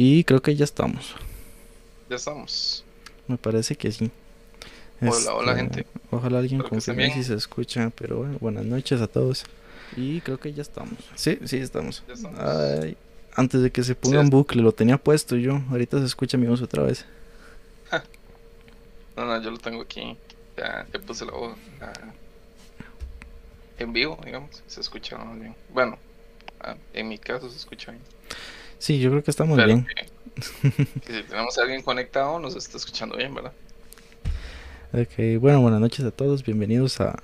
Y creo que ya estamos. Ya estamos. Me parece que sí. Hola, hola, Este, gente. Ojalá alguien confirme si se escucha, pero bueno, buenas noches a todos. Y creo que ya estamos. Sí, sí, estamos. Ya estamos. Ay, antes de que se ponga Sí, en bucle, lo tenía puesto yo. Ahorita se escucha mi voz otra vez. No, no, yo lo tengo aquí. Ya, ya puse la voz. en vivo, digamos. Se escucha bien. Bueno, ah, en mi caso se escucha bien. Sí, yo creo que estamos bien. que, que si tenemos a alguien conectado, nos está escuchando bien, ¿verdad? Ok, bueno, buenas noches a todos. Bienvenidos a,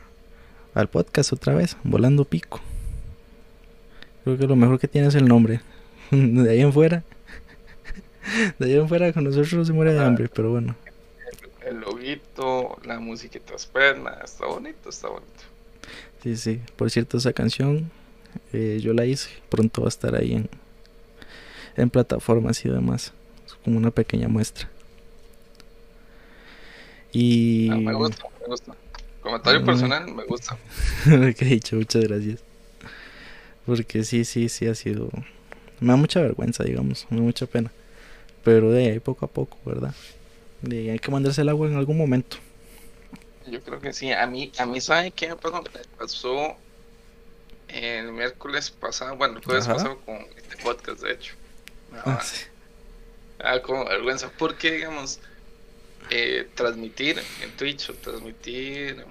al podcast otra vez, Volando Pico. Creo que lo mejor que tiene es el nombre. De ahí en fuera. De ahí en fuera con nosotros no se muere de hambre, pero bueno. El loguito, la musiquita perna, está bonito, está bonito. Sí, sí. Por cierto, esa canción eh, yo la hice. Pronto va a estar ahí en, en plataformas y demás. Es como una pequeña muestra. Y... Ah, me gusta, me gusta. Comentario Ah. personal, me gusta. Qué dicho, muchas gracias. Porque sí, sí, sí ha sido... Me da mucha vergüenza, digamos, me da mucha pena. Pero de ahí poco a poco, ¿verdad? De ahí hay que mandarse el agua en algún momento. Yo creo que sí. A mí, a mí ¿sabe qué me pasó? Me pasó el miércoles pasado, bueno, el jueves Ajá. pasado con este podcast, de hecho. Me Ah, daba- sí. daba como vergüenza, porque, digamos, eh, transmitir en Twitch o transmitir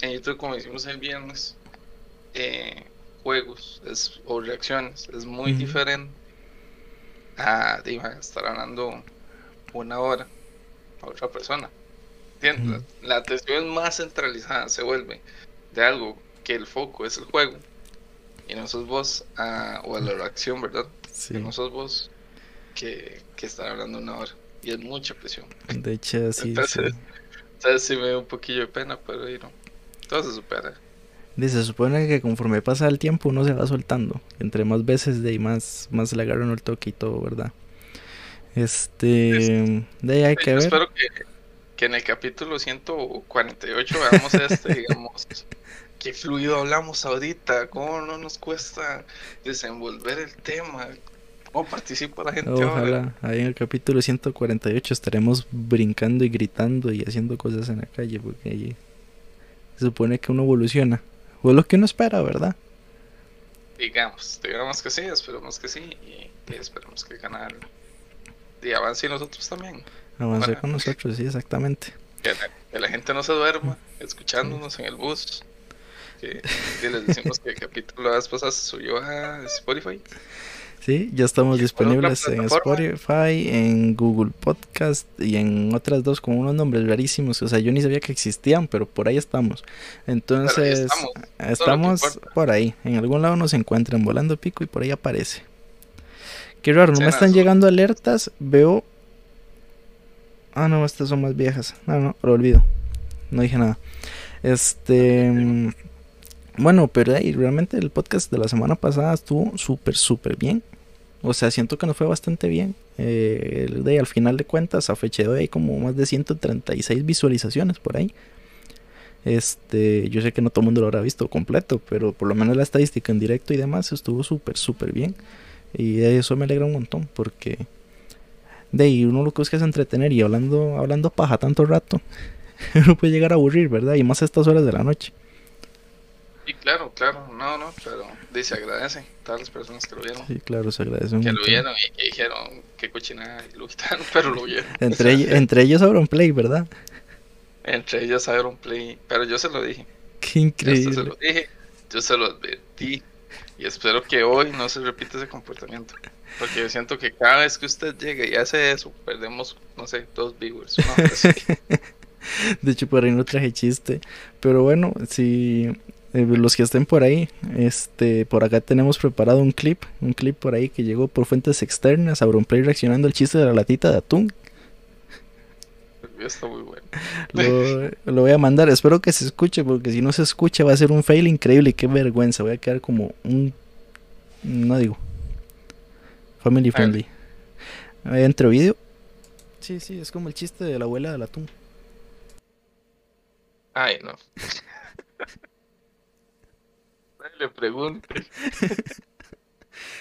en YouTube, como hicimos el viernes, eh, juegos es- o reacciones, es muy diferente a estar hablando una hora a otra persona. ¿Entiendes? La atención es más centralizada, se vuelve de algo que el foco es el juego y no sos vos, a- o a la reacción, ¿verdad? Sí. Que no sos vos que, que estar hablando una hora y es mucha presión. De hecho, sí, sí. Entonces, Entonces sí me da un poquillo de pena, pero you know, todo se supera. Dice, se supone que conforme pasa el tiempo uno se va soltando. Entre más veces de ahí más, más le agarran el toque y todo, ¿verdad? Este... De ahí hay que Yo ver. espero que, que en el capítulo 148 veamos este, digamos, qué fluido hablamos ahorita, cómo no nos cuesta desenvolver el tema, cómo participa la gente ahora. Ojalá, ahí en el capítulo 148 estaremos brincando y gritando y haciendo cosas en la calle, porque ahí se supone que uno evoluciona. O es lo que uno espera, ¿verdad? Digamos, digamos que sí, esperemos que sí, y, y esperemos que el canal y avance y nosotros también. Bueno. con nosotros, sí, exactamente. Que la, que la gente no se duerma escuchándonos en el bus. Que, que les decimos que el capítulo la vez pasada se subió a Spotify. Sí, ya estamos ¿Y por otra disponibles en? Spotify, en Google Podcast y en otras dos con unos nombres rarísimos. O sea, yo ni sabía que existían, pero por ahí estamos. Entonces, estamos, por ahí. En algún lado nos encuentran volando pico y por ahí aparece. Qué raro, no me están llegando alertas. Veo. Ah, no, estas son más viejas. No, no, lo olvido. No dije nada. Este. mm, Bueno, pero ahí realmente el podcast de la semana pasada estuvo súper, súper bien. O sea, siento que nos fue bastante bien. Eh, de, al final de cuentas, a fecha de hoy hay como más de 136 visualizaciones por ahí. Este, yo sé que no todo el mundo lo habrá visto completo, pero por lo menos la estadística en directo y demás estuvo súper, súper bien. Y de eso me alegra un montón, porque de ahí uno lo que busca es entretener y hablando, hablando paja tanto rato, uno puede llegar a aburrir, ¿verdad? Y más a estas horas de la noche. Y claro, claro, no, no, pero dice agradece a todas las personas que lo vieron, Sí, claro, se agradece que lo vieron y que dijeron qué cochinada y lo quitaron, pero lo vieron. Entre, entre ellos Play, ¿verdad? Entre ellos Iron Play, pero yo se lo dije, Qué yo se increíble. lo dije, yo se lo advertí y espero que hoy no se repita ese comportamiento. Porque yo siento que cada vez que usted llega y hace eso, perdemos, no sé, dos viewers. así. De hecho, por ahí no traje chiste. Pero bueno, si eh, los que estén por ahí, este, por acá tenemos preparado un clip, un clip por ahí que llegó por fuentes externas, Auronplay reaccionando al chiste de la latita de atún. El video está muy bueno. Lo, lo voy a mandar, espero que se escuche, porque si no se escucha va a ser un fail increíble y qué vergüenza. Voy a quedar como un. No digo. Family friendly. Ahí Entre video. Sí, sí, es como el chiste de la abuela del atún. Ay, no. Le pregunte.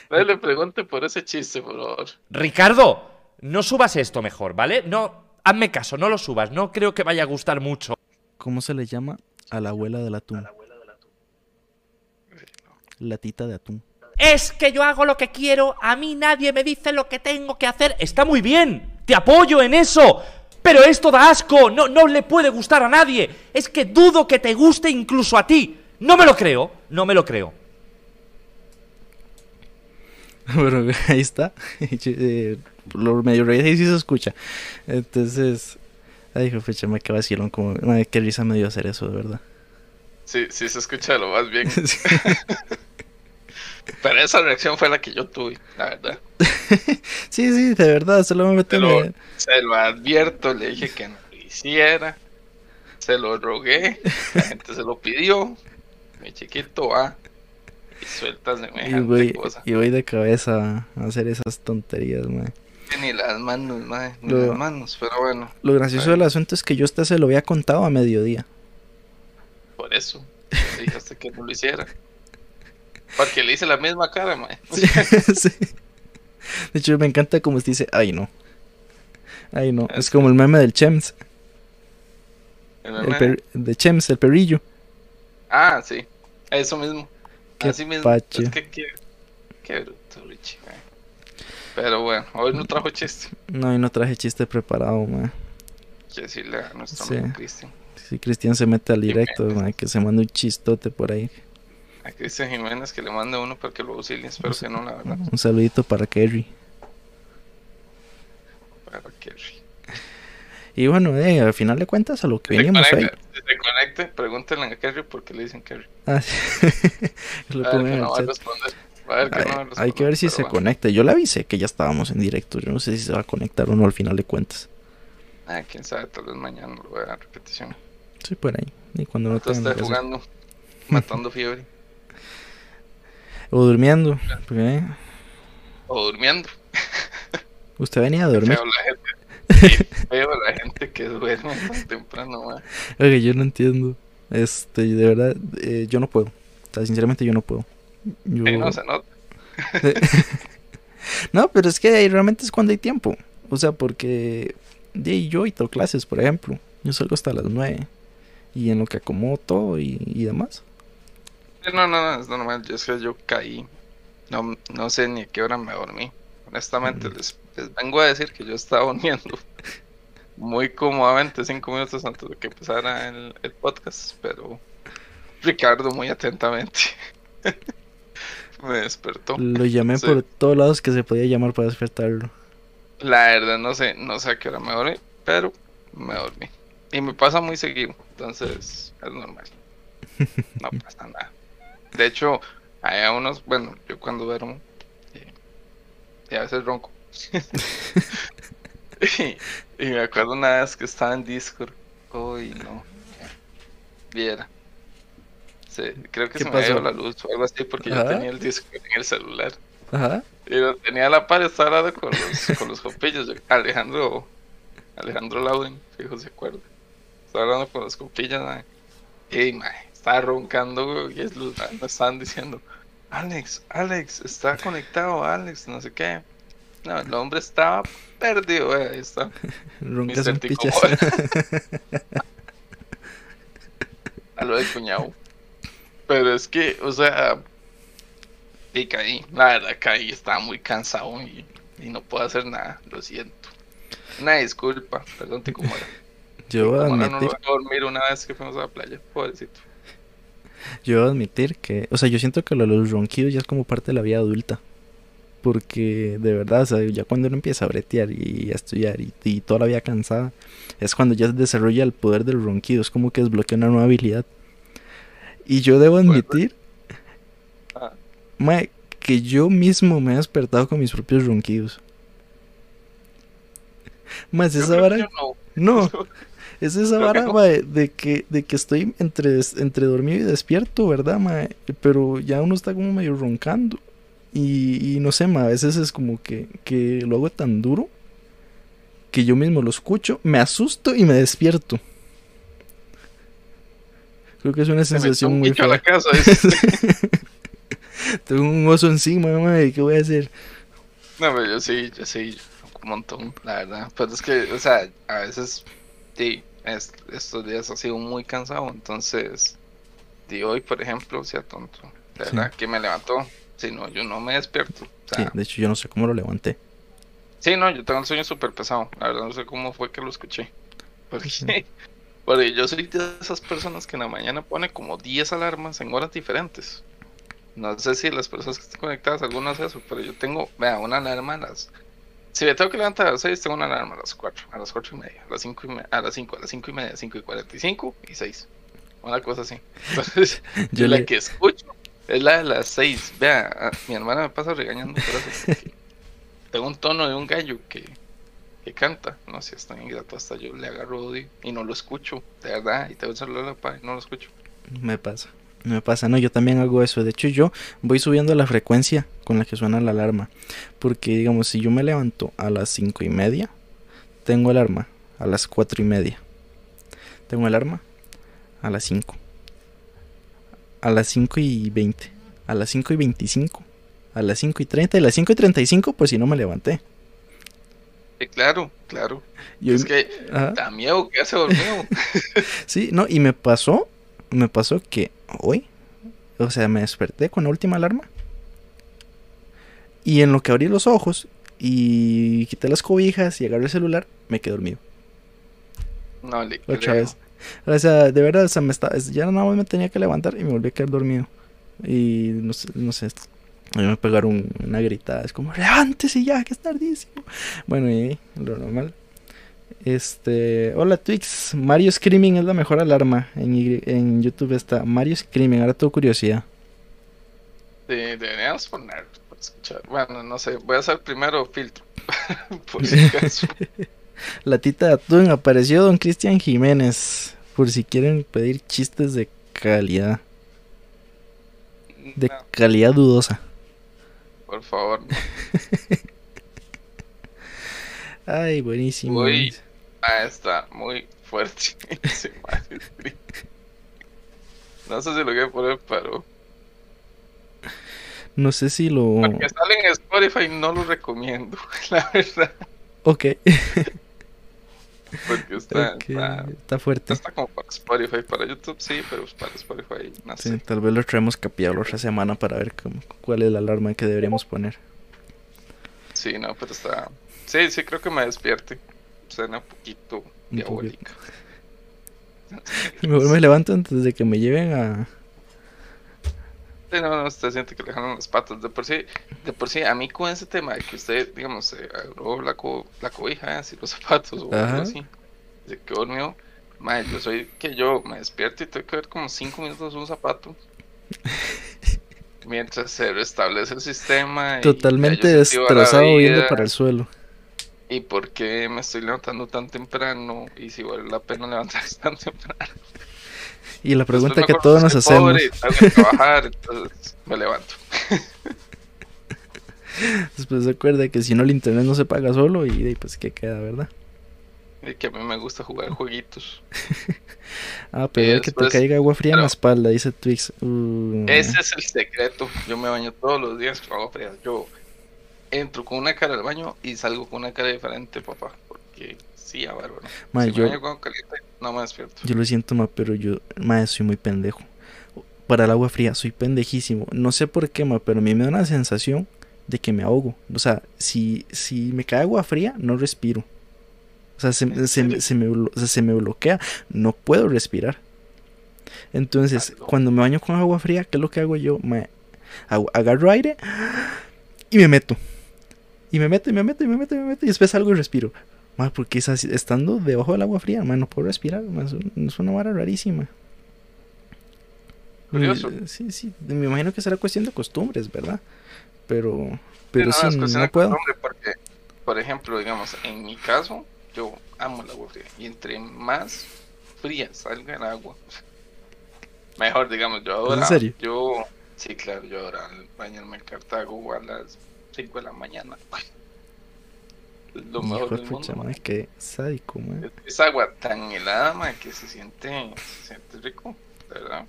Nadie le pregunte por ese chiste, por favor. Ricardo, no subas esto mejor, ¿vale? No, hazme caso, no lo subas. No creo que vaya a gustar mucho. ¿Cómo se le llama a la abuela del atún? La tita de atún. Es que yo hago lo que quiero, a mí nadie me dice lo que tengo que hacer. Está muy bien, te apoyo en eso. Pero esto da asco, no, no le puede gustar a nadie. Es que dudo que te guste incluso a ti. No me lo creo, no me lo creo. Bueno, ahí está. Eh, Lo medio reí y sí se escucha. Entonces, ay, fecha, me quedé vacilón como, ay, qué risa me dio hacer eso, de verdad. Sí, sí se escucha lo más bien. Sí. Pero esa reacción fue la que yo tuve, la verdad. sí, sí, de verdad, solo me Se lo, se lo advierto, le dije que no lo hiciera. Se lo rogué, la gente se lo pidió. Mi chiquito va y suelta y semejante voy, cosa. y voy de cabeza a hacer esas tonterías, man. Ni las manos, ni Lo- las manos, pero bueno, Lo gracioso del asunto es que yo hasta se lo había contado a mediodía. por eso. Dije hasta que no lo hiciera. Porque le hice la misma cara, mae. Sí, sí. De hecho, me encanta como se dice, ay no. Ay no, es Es- como el meme del Chems, El meme. de Chems, el perrillo. Ah, sí, eso mismo. Qué Así mismo. pache. Es que qué, qué bruto, Richie. Pero bueno, hoy no trajo chiste. No, y no traje chiste preparado, man. Hay que decirle a nuestro Sí. amigo Cristian. Si Cristian se mete al directo, man, que se manda un chistote por ahí. A Cristian Jiménez que le mande uno para que lo auxilie. Espero que no, la verdad. Un saludito para Kerry. Para que Y bueno, eh, al final de cuentas, a lo que veníamos hoy. se conecte, pregúntenle a Kerry por qué le dicen Kerry. Ah, lo A ver pongo que no va a responder. A ver que no va a Hay, responder. hay que ver si se bueno. conecta. Yo le avisé que ya estábamos en directo. Yo no sé si se va a conectar o no al final de cuentas. Ah, quién sabe, tal vez mañana lo voy a dar repetición. Sí, por ahí. Y cuando no está jugando, matando fiebre. O durmiendo. porque, O durmiendo. Usted venía a dormir. Feo la gente. Sí, feo la gente que duerme tan temprano, ma. Oiga, yo no entiendo. Este, de verdad, eh, yo no puedo. O sea, sinceramente, yo no puedo. Yo... Sí, no se nota. No, pero es que realmente es cuando hay tiempo. O sea, porque de yo y tengo clases, por ejemplo. Yo salgo hasta las 9. Y en lo que acomodo todo y, y demás. No, no, no, es normal. Yo es que yo caí. No, no sé ni a qué hora me dormí. Honestamente, les, les vengo a decir que yo estaba durmiendo muy cómodamente cinco minutos antes de que empezara el, el podcast, pero Ricardo muy atentamente me despertó. Lo llamé Sí. por todos lados que se podía llamar para despertarlo. La verdad no sé, no sé a qué hora me dormí, pero me dormí. Y me pasa muy seguido, entonces es normal. No pasa nada. De hecho, hay unos, bueno, yo cuando duermo, y a veces ronco. y, y me acuerdo una vez que estaba en Discord. Uy, no. Viera. Sí, creo que ¿Qué se me pasó? dio la luz o algo así porque yo tenía el Discord en el celular. Ajá. Y lo tenía a la par, estaba hablando con los, con los compillos. yo- Alejandro, Alejandro Lauden, fijo se acuerda. Estaba hablando con los compillos, mae. Y mae, estaba roncando, güey, y es me estaban diciendo, Alex, Alex, está conectado, Alex, no sé qué. No, el hombre estaba perdido, güey, ahí está. Roncas un. A lo del cuñado. Pero es que, o sea, y caí, la verdad caí, estaba muy cansado y, y no puedo hacer nada, lo siento. Una disculpa, perdón, Tico Mora. Yo voy a Tico Mora no dormir una vez que fuimos a la playa, pobrecito. yo a admitir que, o sea, yo siento que lo de los ronquidos ya es como parte de la vida adulta. Porque de verdad, o sea, ya cuando uno empieza a bretear y a estudiar y, y toda la vida cansada, es cuando ya se desarrolla el poder del ronquido, es como que desbloquea una nueva habilidad. Y yo debo admitir, Ah. mae, que yo mismo me he despertado con mis propios ronquidos. Más esa vara, no. no, es esa vara, mae, de que, de que estoy entre, entre dormido y despierto, ¿verdad, mae? Pero ya uno está como medio roncando. Y, y no sé, mae, a veces es como que, que lo hago tan duro que yo mismo lo escucho, me asusto y me despierto. Creo que es una sensación un muy bicho a la fea. casa. Tengo un oso encima, madre, ¿qué voy a hacer? No, pero yo sí, yo sí, un montón, la verdad. Pero es que, o sea, a veces, sí, es- estos días ha sido muy cansado, entonces, de hoy, por ejemplo, sea tonto. De Sí. verdad, que me levantó. Si no, yo no me despierto. O Sí, de hecho yo no sé cómo lo levanté. sí, no, yo tengo el sueño súper pesado. La verdad, no sé cómo fue que lo escuché. Porque, Sí. porque yo soy de esas personas que en la mañana pone como 10 alarmas en horas diferentes. No sé si las personas que están conectadas, algunas eso, pero yo tengo, vea, una alarma a las. Si me tengo que levantar a las 6, tengo una alarma a las 4, a las 4 y media, a las 5 y media, a las 5, a las 5 y media, 5 y 45 y 6. Una cosa así. Entonces, Yo la le- que escucho es la de las 6. Vea, a- mi hermana me pasa regañando por eso. porque tengo un tono de un gallo que, que canta. No sé, es tan ingrato. Hasta yo le agarro odio y no lo escucho, de verdad. Y tengo el celular apago y no lo escucho. Me pasa. Me pasa, no, yo también hago eso. De hecho, yo voy subiendo la frecuencia con la que suena la alarma. Porque, digamos, si yo me levanto a las cinco y media, tengo alarma a las cuatro y media. Tengo alarma a las 5. A las 5 y 20. A las 5 y 25. A las 5 y 30. Y a las 5 y 35, pues si no me levanté. Claro, claro. Yo- es que da miedo que hace dormido. Sí, no, y me pasó, me pasó que hoy, o sea, me desperté con la última alarma. Y en lo que abrí los ojos y quité las cobijas y agarré el celular, me quedé dormido. No le Otra creo. vez. O sea, de verdad, o sea, me está, es- ya nada más me tenía que levantar y me volví a quedar dormido. Y no sé, no sé, me pegaron una gritada, es como, levántese ya, que es tardísimo. Bueno, y lo normal. Este, hola Twix, Mario Screaming es la mejor alarma. En, YouTube está Mario Screaming, ahora tengo curiosidad. Sí, deberíamos poner escuchar. Bueno, no sé. Voy a hacer primero filtro. por si acaso. La tita de atún apareció Don Cristian Jiménez, por si quieren pedir chistes de calidad, de No, calidad dudosa. por favor. no. Ay, buenísimo. Uy. Ah, está muy fuerte. No sé si lo voy a poner, pero. No sé si lo... Porque sale en Spotify, no lo recomiendo. La verdad. Ok, Porque está. está- está fuerte. Está como para Spotify, para YouTube sí, pero para Spotify no Sí, sé. tal vez lo traemos capeado la otra semana para ver cómo- cuál es la alarma que deberíamos poner. Sí, no, pero está. Sí, sí, creo que me despierte. Suena un poquito diabólica. Mejor me levanto antes de que me lleven a... Sí, no, no, usted siente que le jalan las patas. De por sí, de por sí, a mí con ese tema de que usted, digamos, se agarró la, co la cobija, así los zapatos o algo así, se quedó dormido. Madre, yo soy que yo me despierto y tengo que ver como 5 minutos un zapato. Mientras se restablece el sistema. Totalmente destrozado viendo para el suelo. ¿Y por qué me estoy levantando tan temprano? Y si vale la pena levantarse tan temprano. Y la pregunta Después que todos nos hacemos. pobre, tengo que trabajar, entonces me levanto. Después se acuerda que si no el internet no se paga solo y pues qué queda, ¿verdad? Y que a mí me gusta jugar jueguitos. Ah, pero que te caiga agua fría en la espalda, dice Twix. Uh, Ese es el secreto. Yo me baño todos los días con agua fría. Yo entro con una cara al baño y salgo con una cara diferente, papá. Porque sí, a bárbaro. si yo, me baño con caliente, no me despierto. yo lo siento, ma, pero yo, ma, soy muy pendejo. Para el agua fría, soy pendejísimo. No sé por qué, ma, pero a mí me da una sensación de que me ahogo. O sea, si, si me cae agua fría, no respiro. O sea, se, ¿En se, me- serio? se me, blo- o sea, se me bloquea. No puedo respirar. Entonces, cuando me baño con agua fría, ¿qué es lo que hago yo? Me agarro aire y me meto. Y me meto, y me meto, y me meto, y me meto. Y después salgo y respiro. Ma, porque es así, estando debajo del agua fría, ma, no puedo respirar. ma, es, un- es una vara rarísima. Curioso. Y, Sí, sí. Me imagino que será cuestión de costumbres, ¿verdad? Pero, pero no, sí, es cuestión no de puedo. Porque, por ejemplo, digamos, en mi caso, yo amo el agua fría. Y entre más fría salga el agua, mejor, digamos, yo ahora. serio? Yo, sí, claro, yo ahora bañarme en Cartago a las 5 de la mañana. Es lo mejor Hijo del mundo. ma, man. qué sádico, ma. Es, es agua tan helada, man, que se siente, se siente rico, de verdad.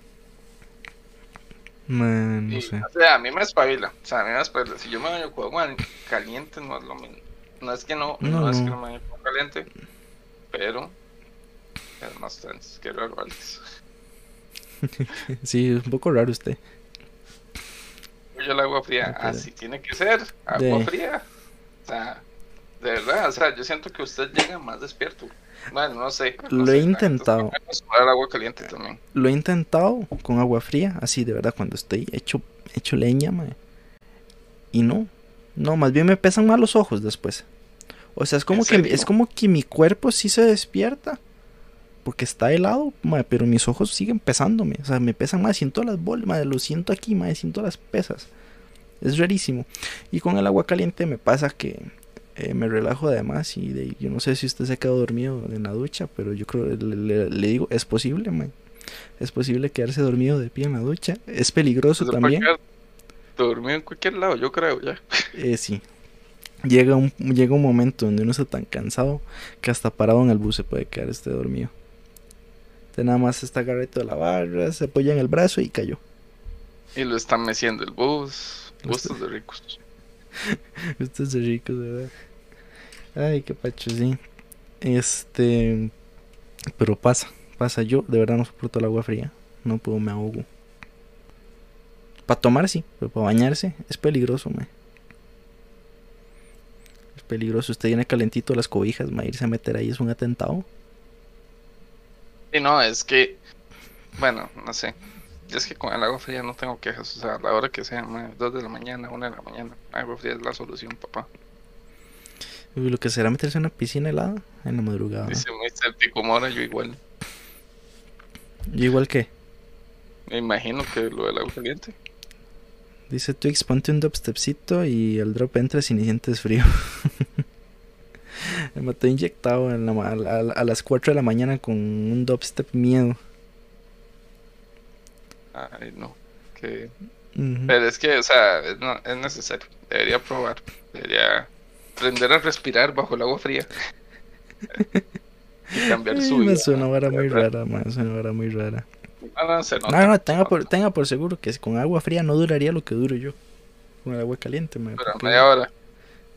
Man, no Y, sé. O sea, a mí me espabila. O sea, a mí me espabila. Si yo me baño con agua caliente, no es lo mismo. No es que no, no, No, es que no. me baño con caliente, pero es más trans que antes. Sí, es un poco raro usted. Yo el agua fría, así tiene que ser, agua De- fría. O sea, de verdad, o sea, yo siento que usted llega más despierto. Bueno, no sé. no Lo sé, he intentado. agua caliente también. Lo he intentado con agua fría, así de verdad, cuando estoy hecho, hecho leña. Y no. No, más bien me pesan mal los ojos después. O sea, es como ¿En que serio? es como que mi cuerpo sí se despierta. Porque está helado, pero mis ojos siguen pesándome. O sea, me pesan más, siento las bolas, lo siento aquí, mae, siento las pesas. Es rarísimo. Y con el agua caliente me pasa que eh, me relajo además y de, yo no sé si usted se ha quedado dormido en la ducha, pero yo creo, le, le- le digo, es posible, mae. Es posible quedarse dormido de pie en la ducha. Es peligroso puede también. Dormido en cualquier lado, yo creo, ya. Eh, sí. Llega un, llega un momento donde uno está tan cansado que hasta parado en el bus se puede quedar este dormido. Usted nada más está agarrado de la barra, se apoya en el brazo y cayó. Y lo están meciendo el bus. Gustos de ricos. Es de rico, de verdad. Ay, qué pacho, sí. Este. Pero pasa, pasa. Yo de verdad no soporto el agua fría. No puedo, me ahogo. Para tomar sí, pero para bañarse es peligroso, me. Es peligroso. Usted tiene calentito las cobijas, ma, irse a meter ahí es un atentado. Y no, es que. Bueno, no sé. Es que con el agua fría no tengo quejas. O sea, a la hora que sea, 2 de la mañana, 1 de la mañana. Agua fría es la solución, papá. Uy, lo que será meterse en una piscina helada en la madrugada. Dice Mr. Picomora, yo igual. Yo igual que. Me imagino que lo del agua caliente. Dice Twix, ponte un dubstepcito y el drop entra sin sientes frío. Me mató inyectado la a, las 4 de la mañana con un dubstep miedo. Ay, no. Que... Pero es que, o sea, es, no- es necesario. Debería probar. Debería aprender a respirar bajo el agua fría. y cambiar Ay, su me vida. suena vara muy rara, man, suena muy rara. No, no, se nota. No, no, tenga por, tenga por seguro que con agua fría no duraría lo que duro yo. Con el agua caliente, Dura porque- media hora.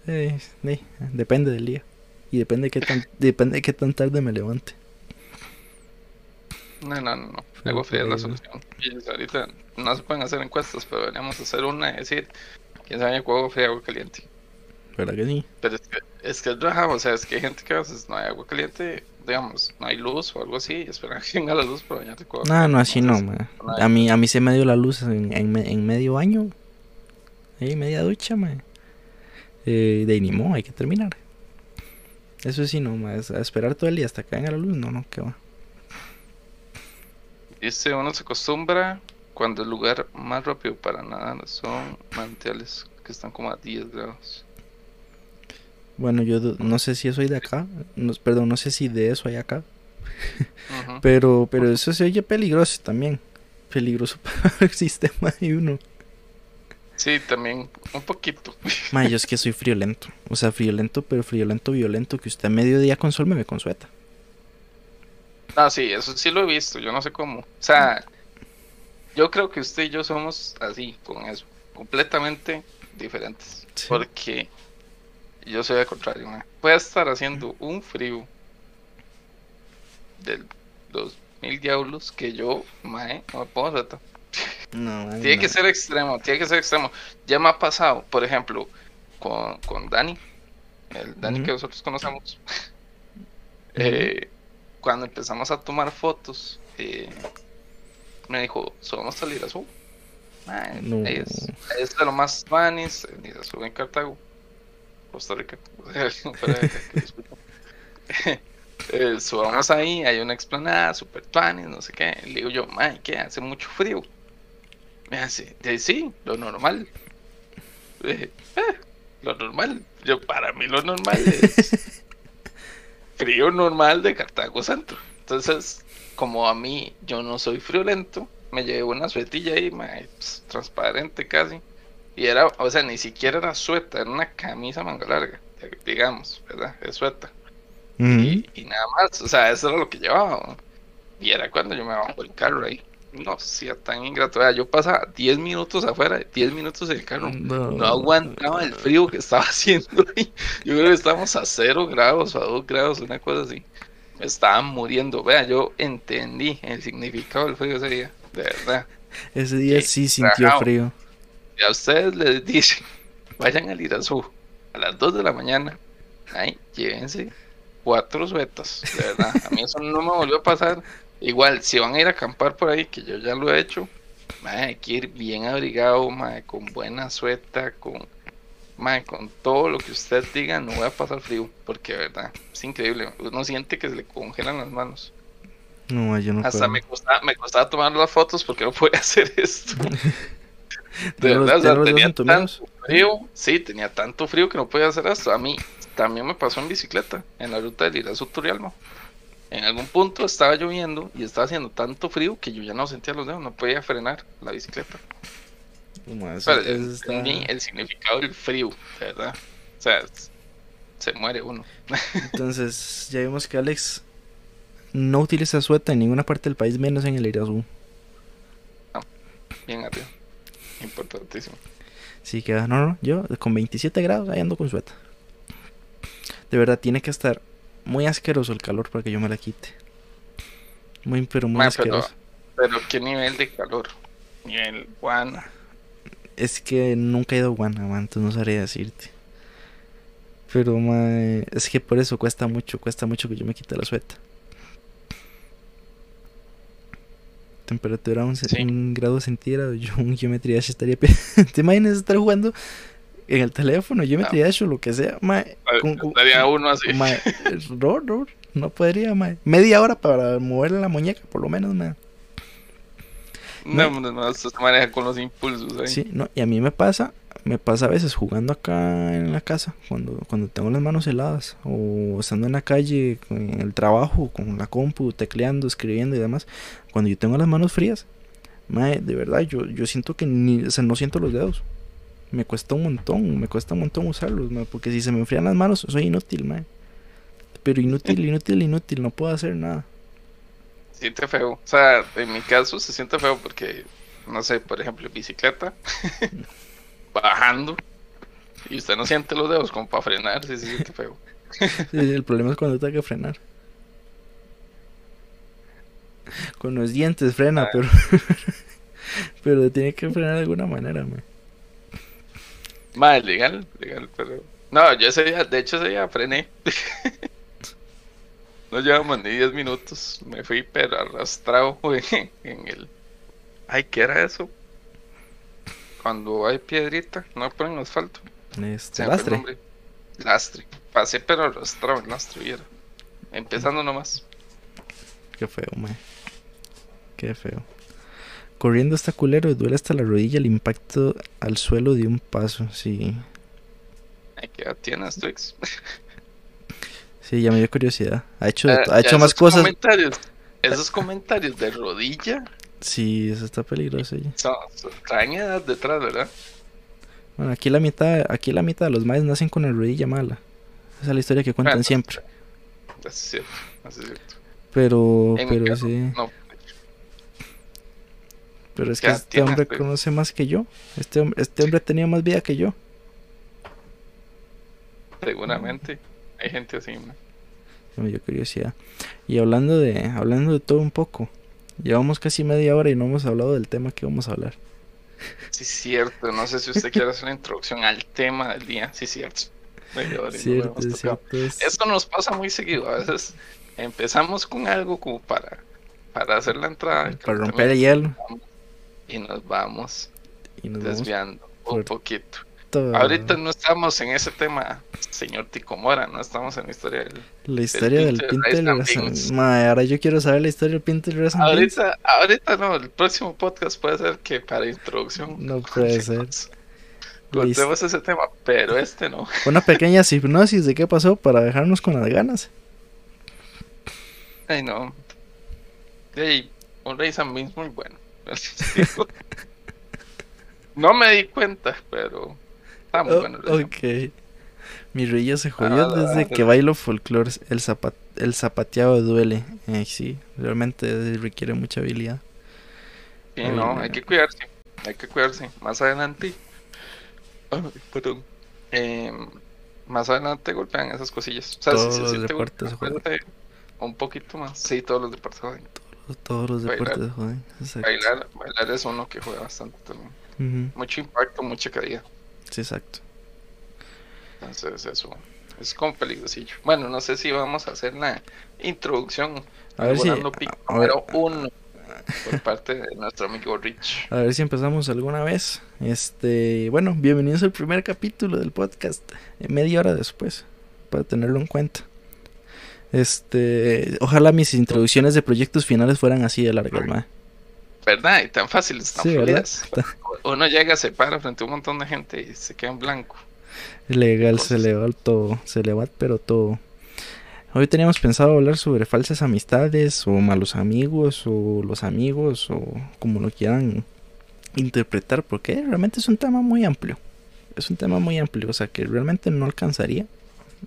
Eh, eh, depende del día. Y depende de qué tan, depende de qué tan tarde me levante. No, no, no, Agua fría es la ahí, solución. Y ahorita no se pueden hacer encuestas, pero deberíamos hacer una y decir quién sabe agua fría agua caliente. ¿Verdad que sí? Pero es que es que raja, o sea, es que hay gente que a veces no hay agua caliente, digamos, no hay luz o algo así, y esperan que venga la luz para bañarte con agua No, no, así no, hay- A mí, a mí se me dio la luz en, en, en medio baño. Ahí, media ducha, man. Eh, de ni modo, hay que terminar. Eso sí, no, es- A esperar todo el día hasta que venga la luz, no, no, que va. Dice, uno se acostumbra cuando el lugar más rápido para nadar son manantiales que están como a 10 grados. Bueno, yo no sé si soy de acá. No, perdón, no sé si de eso hay acá. Pero, pero eso se oye peligroso también. Peligroso para el sistema de uno. Sí, también un poquito. Ma, yo es que soy friolento. O sea, friolento, pero friolento, violento. Que usted a mediodía con sol me ve con sueta. No, sí, eso sí lo he visto, yo no sé cómo. O sea, yo creo que usted y yo somos así, con eso, completamente diferentes. Sí. Porque yo soy al contrario, man. Puede estar haciendo un frío de los mil diablos que yo, mae, no me puedo retar. No, Tiene no. que ser extremo, tiene que ser extremo. Ya me ha pasado, por ejemplo, con, con Dani, el Dani que nosotros conocemos. eh, cuando empezamos a tomar fotos, eh, me dijo, "So, vamos a salir a Azul. Mae, No. es, es de lo más vanis, ni de Azul en Cartago, Costa Rica. Eh, so, vamos ahí, hay una explanada, super tuanis, no sé qué. Le digo yo, mae, ¿qué? Hace mucho frío. Me hace, "De- sí, lo normal. Eh, "Ah, lo normal. Yo, para mí lo normal es frío normal de Cartago Centro. Entonces, como a mí yo no soy friolento, me llevé una suetilla ahí, mae, pues, transparente casi. Y era, o sea, ni siquiera era sueta, era una camisa manga larga, digamos, ¿verdad? Es sueta. Y, y nada más, o sea, eso era lo que llevaba. ¿no? Y era cuando yo me bajo el carro ahí. No sea tan ingrato. Vea, yo pasaba 10 minutos afuera, 10 minutos en el carro. No. No aguantaba el frío que estaba haciendo ahí. Yo creo que estábamos a 0 grados o a 2 grados, una cosa así. Me estaba muriendo. Vea, yo entendí el significado del frío ese día. De verdad. Ese día Qué sí sintió frío. Y a ustedes les dicen, vayan al Irazú a las 2 de la mañana. Ay, llévense cuatro suetas. De verdad. A mí eso no me volvió a pasar. Igual, si van a ir a acampar por ahí, que yo ya lo he hecho, hay que ir bien abrigado, con buena sueta, con, con todo lo que usted diga, no voy a pasar frío, porque de verdad, es increíble. Uno siente que se le congelan las manos. No, yo no Hasta puedo. me costaba, me costaba tomar las fotos porque no podía hacer esto. De Ya los- verdad, o sea, tenía tanto frío, sí, tenía tanto frío que no podía hacer esto. A mí también me pasó en bicicleta, en la ruta del Irazú Turrialba. En algún punto estaba lloviendo y estaba haciendo tanto frío que yo ya no sentía los dedos, no podía frenar la bicicleta. No, ma, eso- Pero eso está- el significado del frío, verdad. O sea, se muere uno. Entonces, ya vimos que Alex no utiliza sueta en ninguna parte del país, menos en el Irazú. Bien arriba. Importantísimo. Sí, que no, no, yo con 27 grados ahí ando con sueta. De verdad, tiene que estar muy asqueroso el calor para que yo me la quite. Muy, pero muy Ma, pero- asqueroso. Pero qué nivel de calor. Nivel guana. Es que nunca he ido a Guana, man, entonces no sabría decirte. Pero, ma, es que por eso cuesta mucho, cuesta mucho que yo me quite la sueta. Temperatura un, ce- Sí. un grado centígrado, yo un Geometry Dash estaría... ¿Te imaginas estar jugando en el teléfono, Geometry Dash o lo que sea? Ma, con- con- Estaría uno así. ma, no, no, no podría, ma. Media hora para moverle la muñeca, por lo menos, ma. No, no, no, se maneja con los impulsos ahí. Sí, no, y a mí me pasa, me pasa a veces jugando acá en la casa, cuando, cuando tengo las manos heladas, o estando en la calle, en el trabajo, con la compu, tecleando, escribiendo y demás, cuando yo tengo las manos frías, mae, de verdad, yo, yo siento que ni, o sea, no siento los dedos. Me cuesta un montón, me cuesta un montón usarlos, mae, porque si se me enfrían las manos, soy inútil, mae. Pero inútil, inútil, inútil, no puedo hacer nada. Siente feo. O sea, en mi caso se siente feo porque, no sé, por ejemplo, bicicleta, bajando, y usted no siente los dedos como para frenar, sí se siente feo. Sí, el problema es cuando tengo que frenar. Con los dientes frena, Ah. pero. pero tiene que frenar de alguna manera, man. Más legal, legal, pero. No, yo ese día, de hecho ese día frené. no llevamos ni 10 minutos. Me fui pero arrastrado en el. Ay, ¿qué era eso? Cuando hay piedrita, no ponen asfalto. Este, lastre. Lastre. Pasé pero arrastrado en lastre, viera. Empezando nomás. Qué feo, man. Qué feo. Corriendo está culero duele hasta la rodilla el impacto al suelo de un paso. Sí. ¿Qué edad tienes, Twix? Sí, ya me dio curiosidad. Ha hecho, to- ha hecho más cosas. Comentarios, esos comentarios de rodilla Sí, eso está peligroso. ya. traen edad detrás, ¿verdad? Bueno, aquí la mitad, aquí la mitad de los maes nacen con la rodilla mala. Esa es la historia que cuentan Bueno, siempre. Eso es cierto, eso es cierto. Pero, En pero caso, sí. no. Pero es que este tienes, hombre conoce más que yo. Este, este hombre tenido más vida que yo. Seguramente hay gente así, man. Se me dio curiosidad. Y hablando de, hablando de todo un poco. Llevamos casi media hora y no hemos hablado del tema que vamos a hablar. Sí, es cierto. No sé si usted quiere hacer una introducción al tema del día. Sí, cierto. Media hora y no lo Cierto, hemos es cierto. es- Esto nos pasa muy seguido. A veces empezamos con algo como para, para hacer la entrada. Para romper el hielo. Y nos vamos Y nos vamos desviando un poquito. todo- Ahorita no estamos en ese tema, señor Ticomora, no estamos en la historia del... La historia del Pinter Pinter. Beans. Mae, ahora yo quiero saber la historia del Pinter. Beans. Ahorita, ahorita no, el próximo podcast puede ser que para introducción. No puede ser. Contemos ese tema, pero este no. Una pequeña hipnosis de qué pasó para dejarnos con las ganas. Ay, no. Ey, un Race and Beans muy bueno. no me di cuenta, pero está muy Oh, bueno. el ok. Mi se jodió Ah, desde ah, que bailo folclore. El, zapa- el zapateado duele. Eh, sí, realmente requiere mucha habilidad. Sí, no, hay que cuidarse. Hay que cuidarse. Más adelante. Perdón. Eh, más adelante golpean esas cosillas. O sea, Todos si se los deportes joden. un poquito más. Sí, todos los deportes. Todos los Bailar. deportes, joder. Exacto. Bailar, bailar es uno que juega bastante también. Mucho impacto, mucha caída. Sí, exacto. Entonces eso es como peligrosillo. Bueno, no sé si vamos a hacer la introducción A ver si- Pico a ver- número uno por parte de nuestro amigo Rich. A ver si empezamos alguna vez. Este, bueno, bienvenidos al primer capítulo del podcast. eh, Media hora después, para tenerlo en cuenta. Este, ojalá mis introducciones de proyectos finales fueran así de largas, mae. ¿Verdad? Y tan fáciles, tan Sí. Uno llega, se para frente a un montón de gente y se queda en blanco. Legal, se le va todo, se le va pero todo. Hoy teníamos pensado hablar sobre falsas amistades o malos amigos o los amigos o como lo quieran interpretar porque realmente es un tema muy amplio. Es un tema muy amplio, o sea que realmente no alcanzaría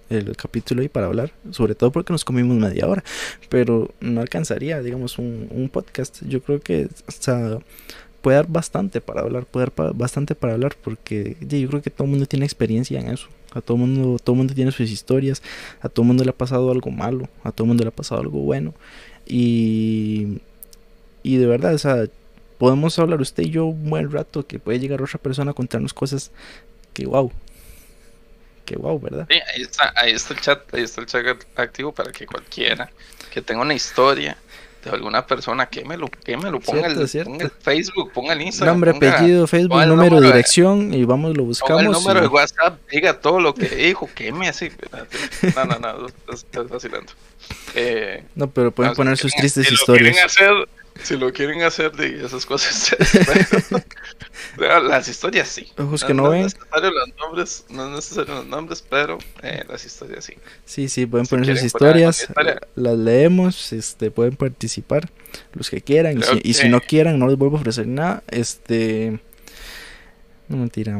el capítulo hoy para hablar, sobre todo porque nos comimos media hora, pero no alcanzaría, digamos, un, un podcast. Yo creo que o sea, puede dar bastante para hablar, puede dar bastante para hablar porque yo creo que todo el mundo tiene experiencia en eso. A todo mundo, todo mundo tiene sus historias, a todo mundo le ha pasado algo malo, a todo mundo le ha pasado algo bueno. Y, y de verdad, o sea, podemos hablar usted y yo un buen rato que puede llegar otra persona a contarnos cosas que wow. Que wow, ¿verdad? Sí, ahí está, ahí está el chat, ahí está el chat activo para que cualquiera que tenga una historia de alguna persona, quémelo, quémelo, ponga, Cierto, el, cierto. ponga el Facebook, ponga el Instagram. Nombre, ponga- apellido, Facebook, número, número de- dirección y vamos, lo Ponga el buscamos. número y- de WhatsApp, diga todo lo que dijo, queme así. No, no, no, estás, estás vacilando. Eh, No, pero pueden no, si poner lo sus quieren- tristes si historias. Lo quieren hacer, si lo quieren hacer de esas cosas. pero- las historias sí. Ojos que no ven. Es necesario los nombres, no es necesario los nombres, pero eh, las historias sí. Sí, sí, pueden Si poner sus historias, historia. las leemos, este, pueden participar los que quieran, y si, y si que- no quieran, no les vuelvo a ofrecer nada, este, no mentira.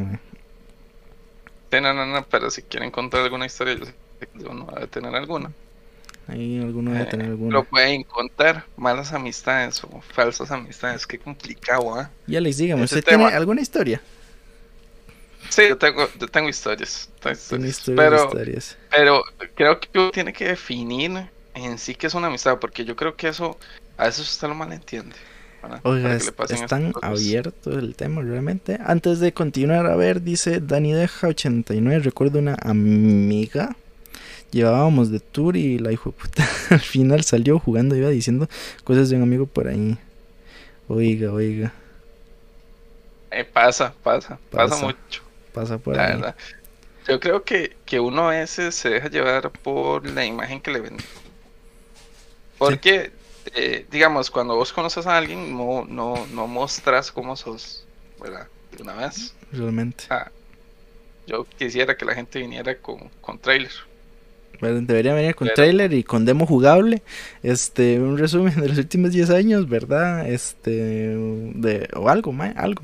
Sí, no, no, no, pero si quieren contar alguna historia, yo sé que uno a tener alguna. Ahí alguno debe Eh, tener alguno. Lo pueden contar, malas amistades o falsas amistades, qué complicado, ¿ah? Ya les dígame, ese ¿usted tiene alguna historia? Sí, yo tengo, yo tengo historias. tengo historias, pero, historias. pero creo que uno tiene que definir en sí qué es una amistad, porque yo creo que eso a veces usted lo malentiende. Oiga, Para que es, tan abierto el tema realmente. Antes de continuar, a ver, dice Dani Deja 89, recuerdo una amiga. Llevábamos de tour y la hijo puta al final salió jugando, iba diciendo cosas de un amigo por ahí. Oiga, oiga, Eh, pasa, pasa, pasa, Pasa. mucho, pasa por la ahí. verdad. Yo creo que, que uno a veces se deja llevar por la imagen que le venden. Porque, eh, digamos, cuando vos conoces a alguien, no, no, no mostras cómo sos, ¿verdad? De una vez. Realmente. Ah, yo quisiera que la gente viniera con, con trailer. Bueno, Debería venir con trailer y con demo jugable. Este, un resumen de los últimos 10 años, ¿verdad? Este, de, o algo, mae, algo.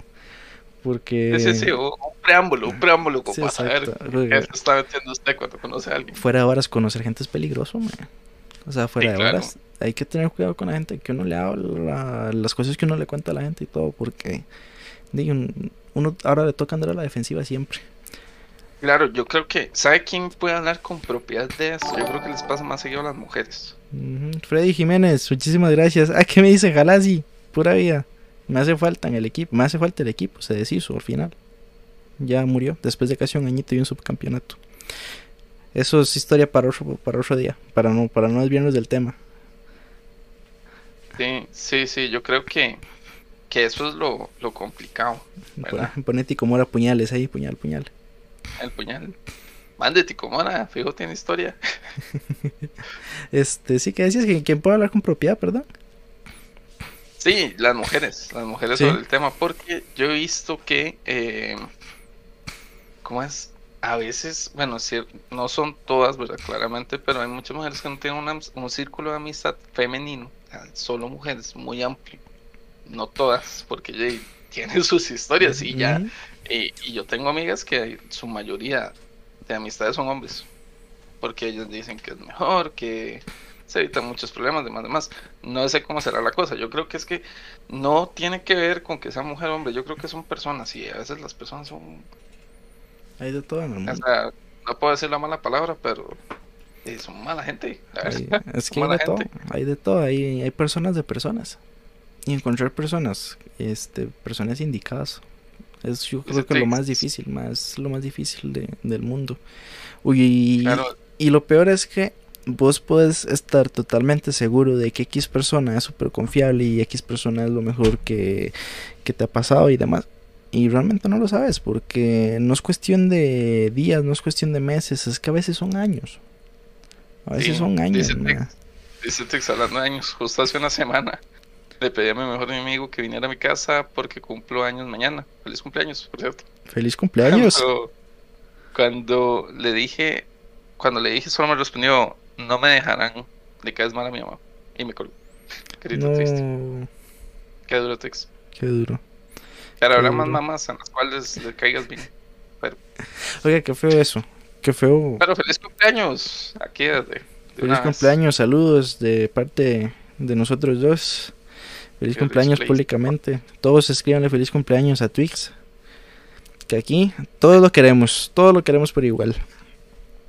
Porque Sí, sí, sí, un, preámbulo, un preámbulo como Sí, para saber qué está metiendo usted cuando conoce a alguien. fuera de horas conocer gente es peligroso, mae. O sea, fuera Sí, de claro. horas hay que tener cuidado con la gente que uno le habla, las cosas que uno le cuenta a la gente y todo, porque digo, un- uno ahora le toca andar a la defensiva siempre. Claro, yo creo que, ¿sabe quién puede hablar con propiedad de eso? Yo creo que les pasa más seguido a las mujeres. Ujú. Freddy Jiménez, muchísimas gracias. Ah, ¿qué me dice Jalasi? Pura vida. Me hace falta en el equipo, me hace falta el equipo, se deshizo al final. Ya murió, después de casi un añito y un subcampeonato. Eso es historia para otro, para otro día, para no, para no desviarnos del tema. Sí, sí, sí, yo creo que, que eso es lo, lo complicado. ¿Verdad? Pon- Pone Ticomora puñales ahí, puñal, puñal. El puñal. Mande Ticomora, fijo, tiene historia. Este, sí que decías que quién puede hablar con propiedad, perdón. Sí, las mujeres, las mujeres Sí. sobre el tema, porque yo he visto que, eh, ¿cómo es? A veces, bueno, no son todas, ¿verdad? Claramente, pero hay muchas mujeres que no tienen una- un círculo de amistad femenino, solo mujeres, muy amplio. No todas, porque tienen sus historias y ya. Y, y yo tengo amigas que su mayoría de amistades son hombres. Porque ellos dicen que es mejor, que se evitan muchos problemas, demás, demás. No sé cómo será la cosa. Yo creo que es que no tiene que ver con que sea mujer o hombre. Yo creo que son personas y a veces las personas son. Hay de todo en el O mundo. sea, no puedo decir la mala palabra, pero eh, son mala gente. Hay- es que hay de todo, hay de todo, hay, hay personas de personas. Y encontrar personas, este, personas indicadas. Es yo creo que lo más difícil, más lo más difícil de- del mundo. Uy, y, Claro. y lo peor es que vos puedes estar totalmente seguro de que X persona es súper confiable y X persona es lo mejor que, que te ha pasado y demás. Y realmente no lo sabes porque no es cuestión de días, no es cuestión de meses, es que a veces son años. A veces Sí, son años. Dice Tex hablando de años, justo hace una semana le pedí a mi mejor amigo que viniera a mi casa porque cumplo años mañana. Feliz cumpleaños, por cierto. Feliz cumpleaños. Cuando, cuando le dije, cuando le dije, solo me respondió, no me dejarán, le caes mal a mi mamá. Y me colgó. Triste. No, Qué duro Tex. qué duro. Claro, habrá más mamás a las cuales le caigas bien. Oiga, qué feo eso. Qué feo. Pero feliz cumpleaños. Aquí desde. de Feliz vez. cumpleaños, saludos de parte de nosotros dos. Feliz cumpleaños públicamente. Todos escríbanle feliz cumpleaños a Twix. Que aquí todos lo queremos, todos lo queremos por igual.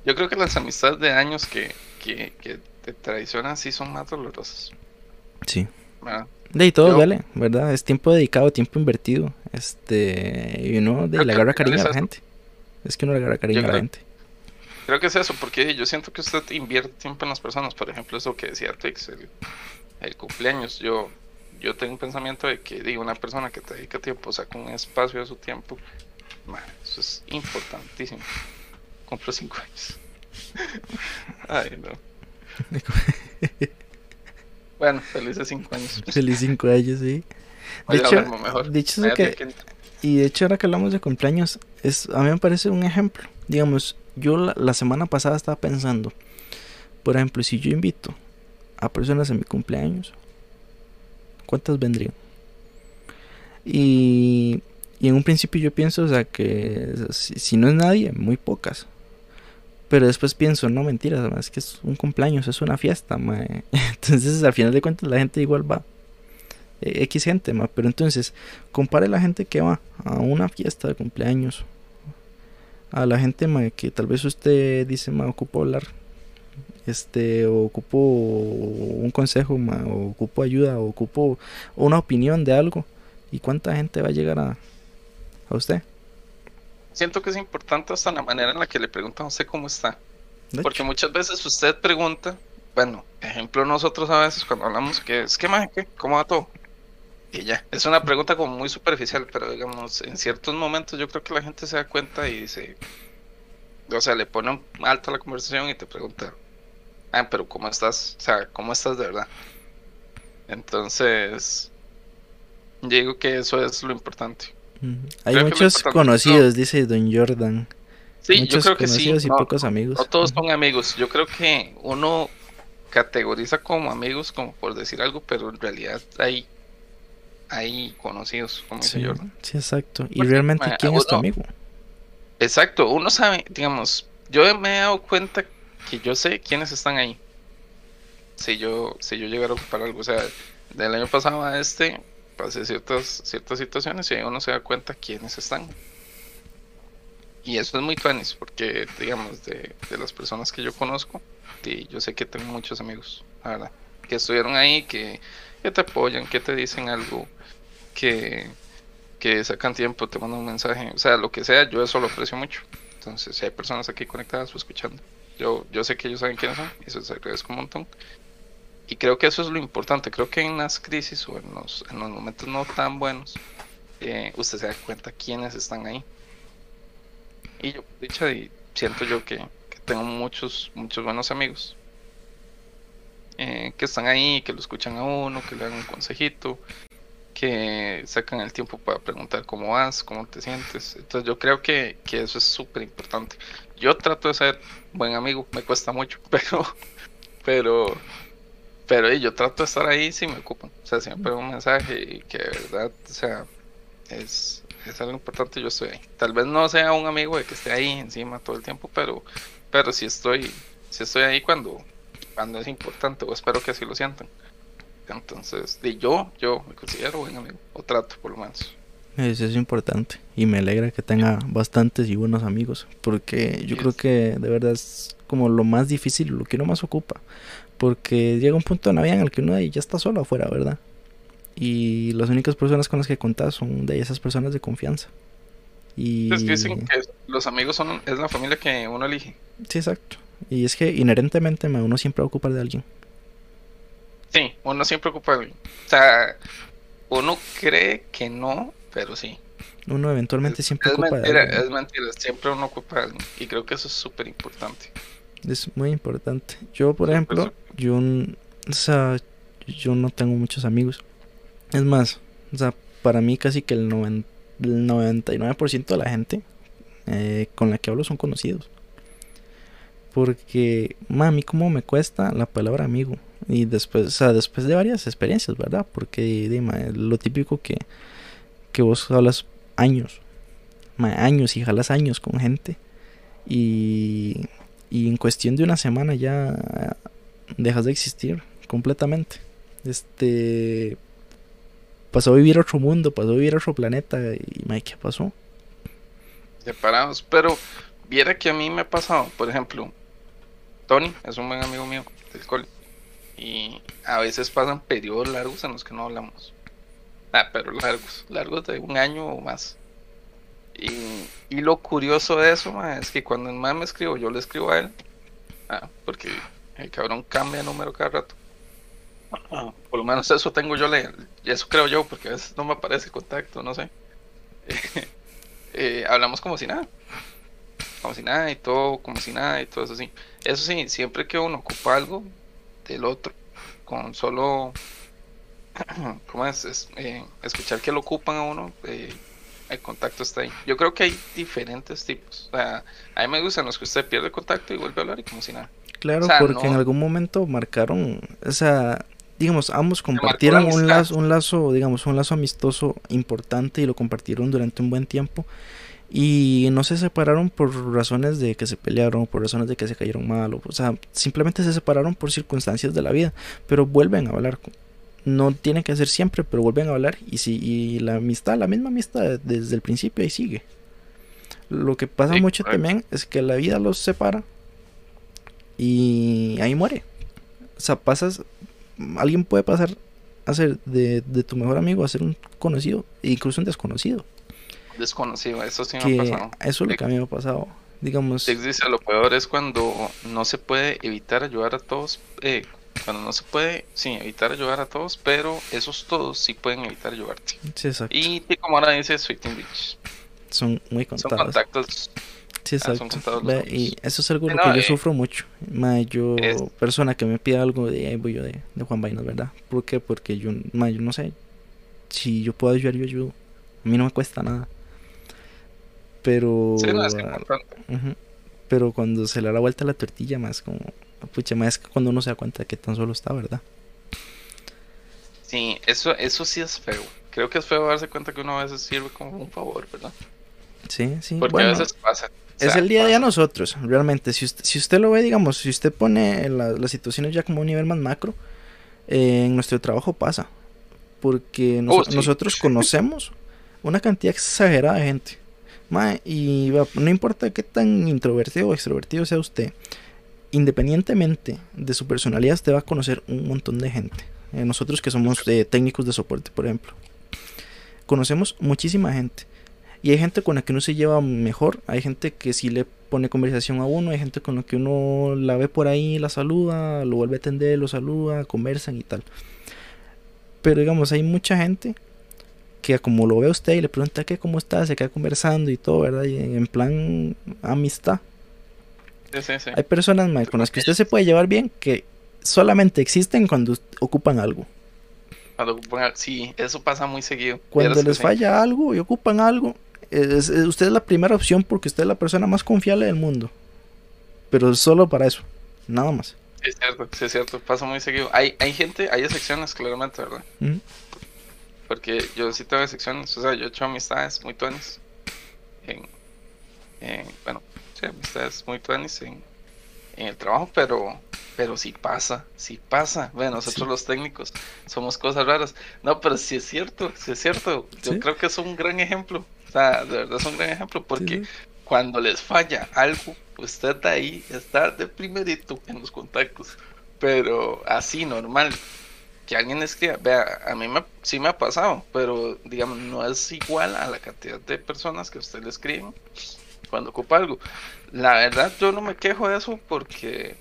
Yo creo que las amistades de años que, que, que te traicionan sí son más dolorosas. Sí. ¿verdad? De ahí todo Yo- duele, ¿verdad? Es tiempo dedicado, tiempo invertido. Este, y uno de le agarra cariño a la gente. Es que uno le agarra cariño a la gente. Creo que es eso, porque yo siento que usted invierte tiempo en las personas. Por ejemplo, eso que decía Twix, el, el cumpleaños. Yo, yo tengo un pensamiento de que digo, una persona que te dedica tiempo, saca un espacio de su tiempo. man, eso es importantísimo. Cumplo cinco años. Ay, no. Bueno, felices cinco años. Feliz cinco años, sí. De hecho, mejor. de hecho que, que- Y de hecho, ahora que hablamos de cumpleaños, es, a mí me parece un ejemplo. Digamos, yo la, la semana pasada estaba pensando, por ejemplo, si yo invito a personas a mi cumpleaños, ¿cuántas vendrían? Y, y en un principio yo pienso, o sea, que si, no es nadie, muy pocas. Pero después pienso, no, mentira, es que es un cumpleaños, es una fiesta, mae. Entonces, al final de cuentas, la gente igual va. Eh, X gente, ma, pero entonces compare la gente que va a una fiesta de cumpleaños a la gente ma, que tal vez usted dice, ma, ocupo hablar, este, o ocupo un consejo, ma, o ocupo ayuda, o ocupo una opinión de algo, y cuánta gente va a llegar a, a usted. Siento que es importante hasta la manera en la que le preguntan a usted cómo está. Porque muchas veces usted pregunta, bueno, ejemplo nosotros a veces cuando hablamos que es que maje, ¿qué? ¿Cómo va todo? Y ya, es una pregunta como muy superficial, pero digamos, en ciertos momentos yo creo que la gente se da cuenta y dice, o sea, le pone alto a la conversación y te pregunta, ah, pero ¿cómo estás? O sea, ¿cómo estás de verdad? Entonces, yo digo que eso es lo importante. hay creo muchos importante- conocidos, dice Don Jordan, Sí, yo creo que sí. conocidos y no, pocos amigos. No todos son amigos. Yo creo que uno categoriza como amigos, como por decir algo, pero en realidad hay, hay conocidos, como dice Sí, Jordan. sí, exacto. Y Porque, realmente, ¿quién es tu amigo? Exacto, uno sabe, digamos, yo me he dado cuenta que yo sé quiénes están ahí. Si yo, si yo llegara a ocupar algo, o sea, del año pasado a este, pasé ciertas, ciertas situaciones y ahí uno se da cuenta quiénes están. Y eso es muy tuanis, porque, digamos, de, de las personas que yo conozco, y yo sé que tengo muchos amigos, la verdad, que estuvieron ahí, que, que te apoyan, que te dicen algo, que, que sacan tiempo, te mandan un mensaje, o sea, lo que sea, yo eso lo aprecio mucho. Entonces, si hay personas aquí conectadas o escuchando, yo, yo sé que ellos saben quiénes son, y eso se agradezco un montón. Y creo que eso es lo importante, creo que en las crisis o en los, en los momentos no tan buenos, eh, usted se da cuenta quiénes están ahí. Y yo, dicha, siento yo que, que tengo muchos, muchos buenos amigos eh, que están ahí, que lo escuchan a uno, que le dan un consejito, que sacan el tiempo para preguntar cómo vas, cómo te sientes. Entonces yo creo que, que eso es súper importante. Yo trato de ser buen amigo, me cuesta mucho, pero, pero, pero yo trato de estar ahí si me ocupan. O sea, siempre un mensaje y que de verdad, o sea, es, es algo importante, yo estoy ahí. Tal vez no sea un amigo de que esté ahí encima todo el tiempo, pero, pero sí estoy, sí estoy ahí cuando, cuando es importante, o espero que así lo sientan. Entonces, de yo, yo me considero buen amigo, o trato por lo menos. Eso es importante y me alegra que tenga bastantes y buenos amigos porque yo creo que de verdad es como lo más difícil, lo que uno más ocupa porque llega un punto en la vida en el que uno ya está solo afuera, ¿verdad? Y las únicas personas con las que contás son de esas personas de confianza. Y... Es que dicen que los amigos son es la familia que uno elige. Sí, exacto. Y es que inherentemente uno siempre va a ocupar de alguien. Sí, uno siempre ocupa de alguien. O sea, uno cree que no, pero sí. Uno eventualmente siempre es ocupa mentira, Es mentira, siempre uno ocupa algo. Y creo que eso es súper importante. Es muy importante. Yo, por ejemplo, yo, o sea, yo no tengo muchos amigos. Es más, o sea, para mí casi que el, 99% de la gente eh, con la que hablo son conocidos. Porque, mami, cómo me cuesta la palabra amigo. Y después, o sea, después de varias experiencias, ¿verdad? Porque, dime, lo típico que que vos hablas años, años y jalas años con gente. Y, y en cuestión de una semana ya dejas de existir completamente. Este pasó a vivir otro mundo, pasó a vivir otro planeta y ¿qué pasó? Separados, pero viera que a mí me ha pasado, por ejemplo, Tony es un buen amigo mío del cole y a veces pasan periodos largos en los que no hablamos. Ah, pero largos, largos de un año o más. Y, lo curioso de eso es que cuando el man me escribo, yo le escribo a él. Ah, porque el cabrón cambia de número cada rato. por lo menos eso tengo yo, le, eso creo yo, porque a veces no me aparece contacto, no sé. Eh, hablamos como si nada. Como si nada y todo, como si nada y todo eso así. Eso sí, siempre que uno ocupa algo del otro, con solo ¿cómo es? Eh, escuchar que lo ocupan a uno, eh, el contacto está ahí. Yo creo que hay diferentes tipos. O sea, a mí me gustan los que usted pierde contacto y vuelve a hablar y como si nada. Claro, porque en algún momento marcaron, o sea, digamos, ambos compartieron un lazo, un lazo, digamos, un lazo amistoso importante y lo compartieron durante un buen tiempo. Y no se separaron por razones de que se pelearon, por razones de que se cayeron mal, o, o sea, simplemente se separaron por circunstancias de la vida, pero vuelven a hablar no tiene que ser siempre, pero vuelven a hablar y si y la amistad, la misma amistad desde el principio ahí sigue. Lo que pasa mucho también es que la vida los separa y ahí muere. O sea, pasas, alguien puede pasar a ser de, tu mejor amigo a ser un conocido, incluso un desconocido. Desconocido, eso sí me ha pasado. Eso es lo que a mí me ha pasado. Digamos. dice, lo peor es cuando no se puede evitar ayudar a todos eh, cuando no se puede, sí, evitar ayudar a todos, pero esos todos sí pueden evitar ayudarte. Sí, exacto. Y como ahora dice Sweeting Beach. Son muy contados. Son contactos. Sí, ah, exacto. y eso es algo que yo eh, sufro mucho. yo, persona que me pida algo de ahí voy yo de, Juan Vainas, ¿verdad? ¿Por qué? Porque yo, yo no sé. Si yo puedo ayudar, yo ayudo. A mí no me cuesta nada. Pero. Sí, no, es importante. pero cuando se le da la vuelta a la tortilla, más como Pucha, más es cuando uno se da cuenta de que tan solo está, ¿verdad? Sí, eso, eso sí es feo. Creo que es feo darse cuenta que uno a veces sirve como un favor, ¿verdad? Sí, sí. Porque a veces pasa. Es el día a día nosotros, realmente. Si usted, si usted lo ve, digamos, si usted pone las situaciones ya como un nivel más macro, eh, en nuestro trabajo pasa. Porque oh, nosotros conocemos una cantidad exagerada de gente. y no importa qué tan introvertido o extrovertido sea usted, independientemente de su personalidad, usted va a conocer un montón de gente. Eh, nosotros que somos técnicos de soporte, por ejemplo, conocemos muchísima gente. Y hay gente con la que uno se lleva mejor, hay gente que si le pone conversación a uno, hay gente con la que uno la ve por ahí, la saluda, lo vuelve a atender, lo saluda, conversan y tal. Pero digamos, hay mucha gente que como lo ve usted y le pregunta que cómo está, se queda conversando y todo, ¿verdad? Y en plan amistad. Hay personas con las que usted se puede llevar bien que solamente existen cuando ocupan algo. Cuando ocupan sí, eso pasa muy seguido. Cuando les falla algo y ocupan algo, usted es la primera opción porque usted es la persona más confiable del mundo. Pero solo para eso, nada más. Sí, es cierto, sí, es cierto, pasa muy seguido. Hay, hay gente, hay excepciones, claramente, ¿verdad? Porque yo sí tengo excepciones, o sea, yo he hecho amistades muy tuanes. bueno, sí, amistades muy tuanis en, en el trabajo, pero pero sí pasa, sí pasa. Bueno, nosotros los técnicos somos cosas raras. No, pero sí es cierto, sí es cierto. Yo creo que es un gran ejemplo. O sea, de verdad es un gran ejemplo porque cuando les falla algo, usted ahí está de primerito en los contactos. Pero así, normal. Que alguien escriba, vea, a mí me, sí me ha pasado, pero digamos, no es igual a la cantidad de personas que usted le escriben cuando ocupa algo. La verdad, yo no me quejo de eso porque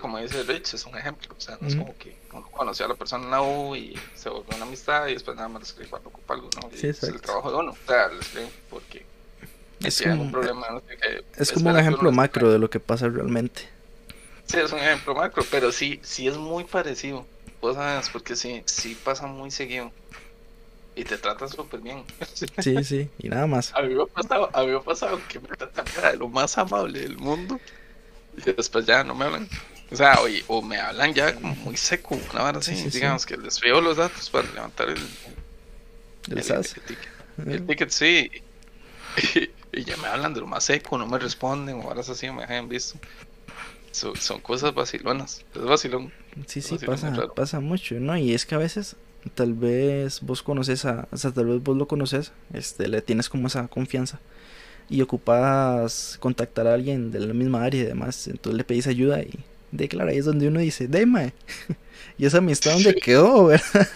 como dice Rich, es un ejemplo. O sea, no es como que uno conoció a la persona en la U y se volvió una amistad y después nada más le escribe cuando ocupa algo, ¿no? es el trabajo de uno. O sea, le escribe porque es como, un problema. es como un ejemplo macro de lo que pasa realmente. Sí, es un ejemplo macro, pero sí, sí es muy parecido. Vos sabes, porque sí, sí pasa muy seguido. Y te tratan súper bien. Sí, sí, y nada más. A mí me ha pasado, a mí me ha pasado que me tratan de lo más amable del mundo. Y después ya no me hablan. O sea, o, me hablan ya como muy seco, una vara así, digamos que les veo los datos para levantar el, el, ticket. El ticket, sí. Y, ya me hablan de lo más seco, no me responden, o varas así, me dejan visto. son cosas vacilonas, es vacilón. Sí, sí, pasa, pasa mucho, ¿no? Y es que a veces tal vez vos conoces a, o sea, tal vez vos lo conoces, este, le tienes como esa confianza y ocupas contactar a alguien de la misma área y demás, entonces le pedís ayuda y de claro, ahí es donde uno dice, Dema, y esa amistad donde quedó, ¿verdad?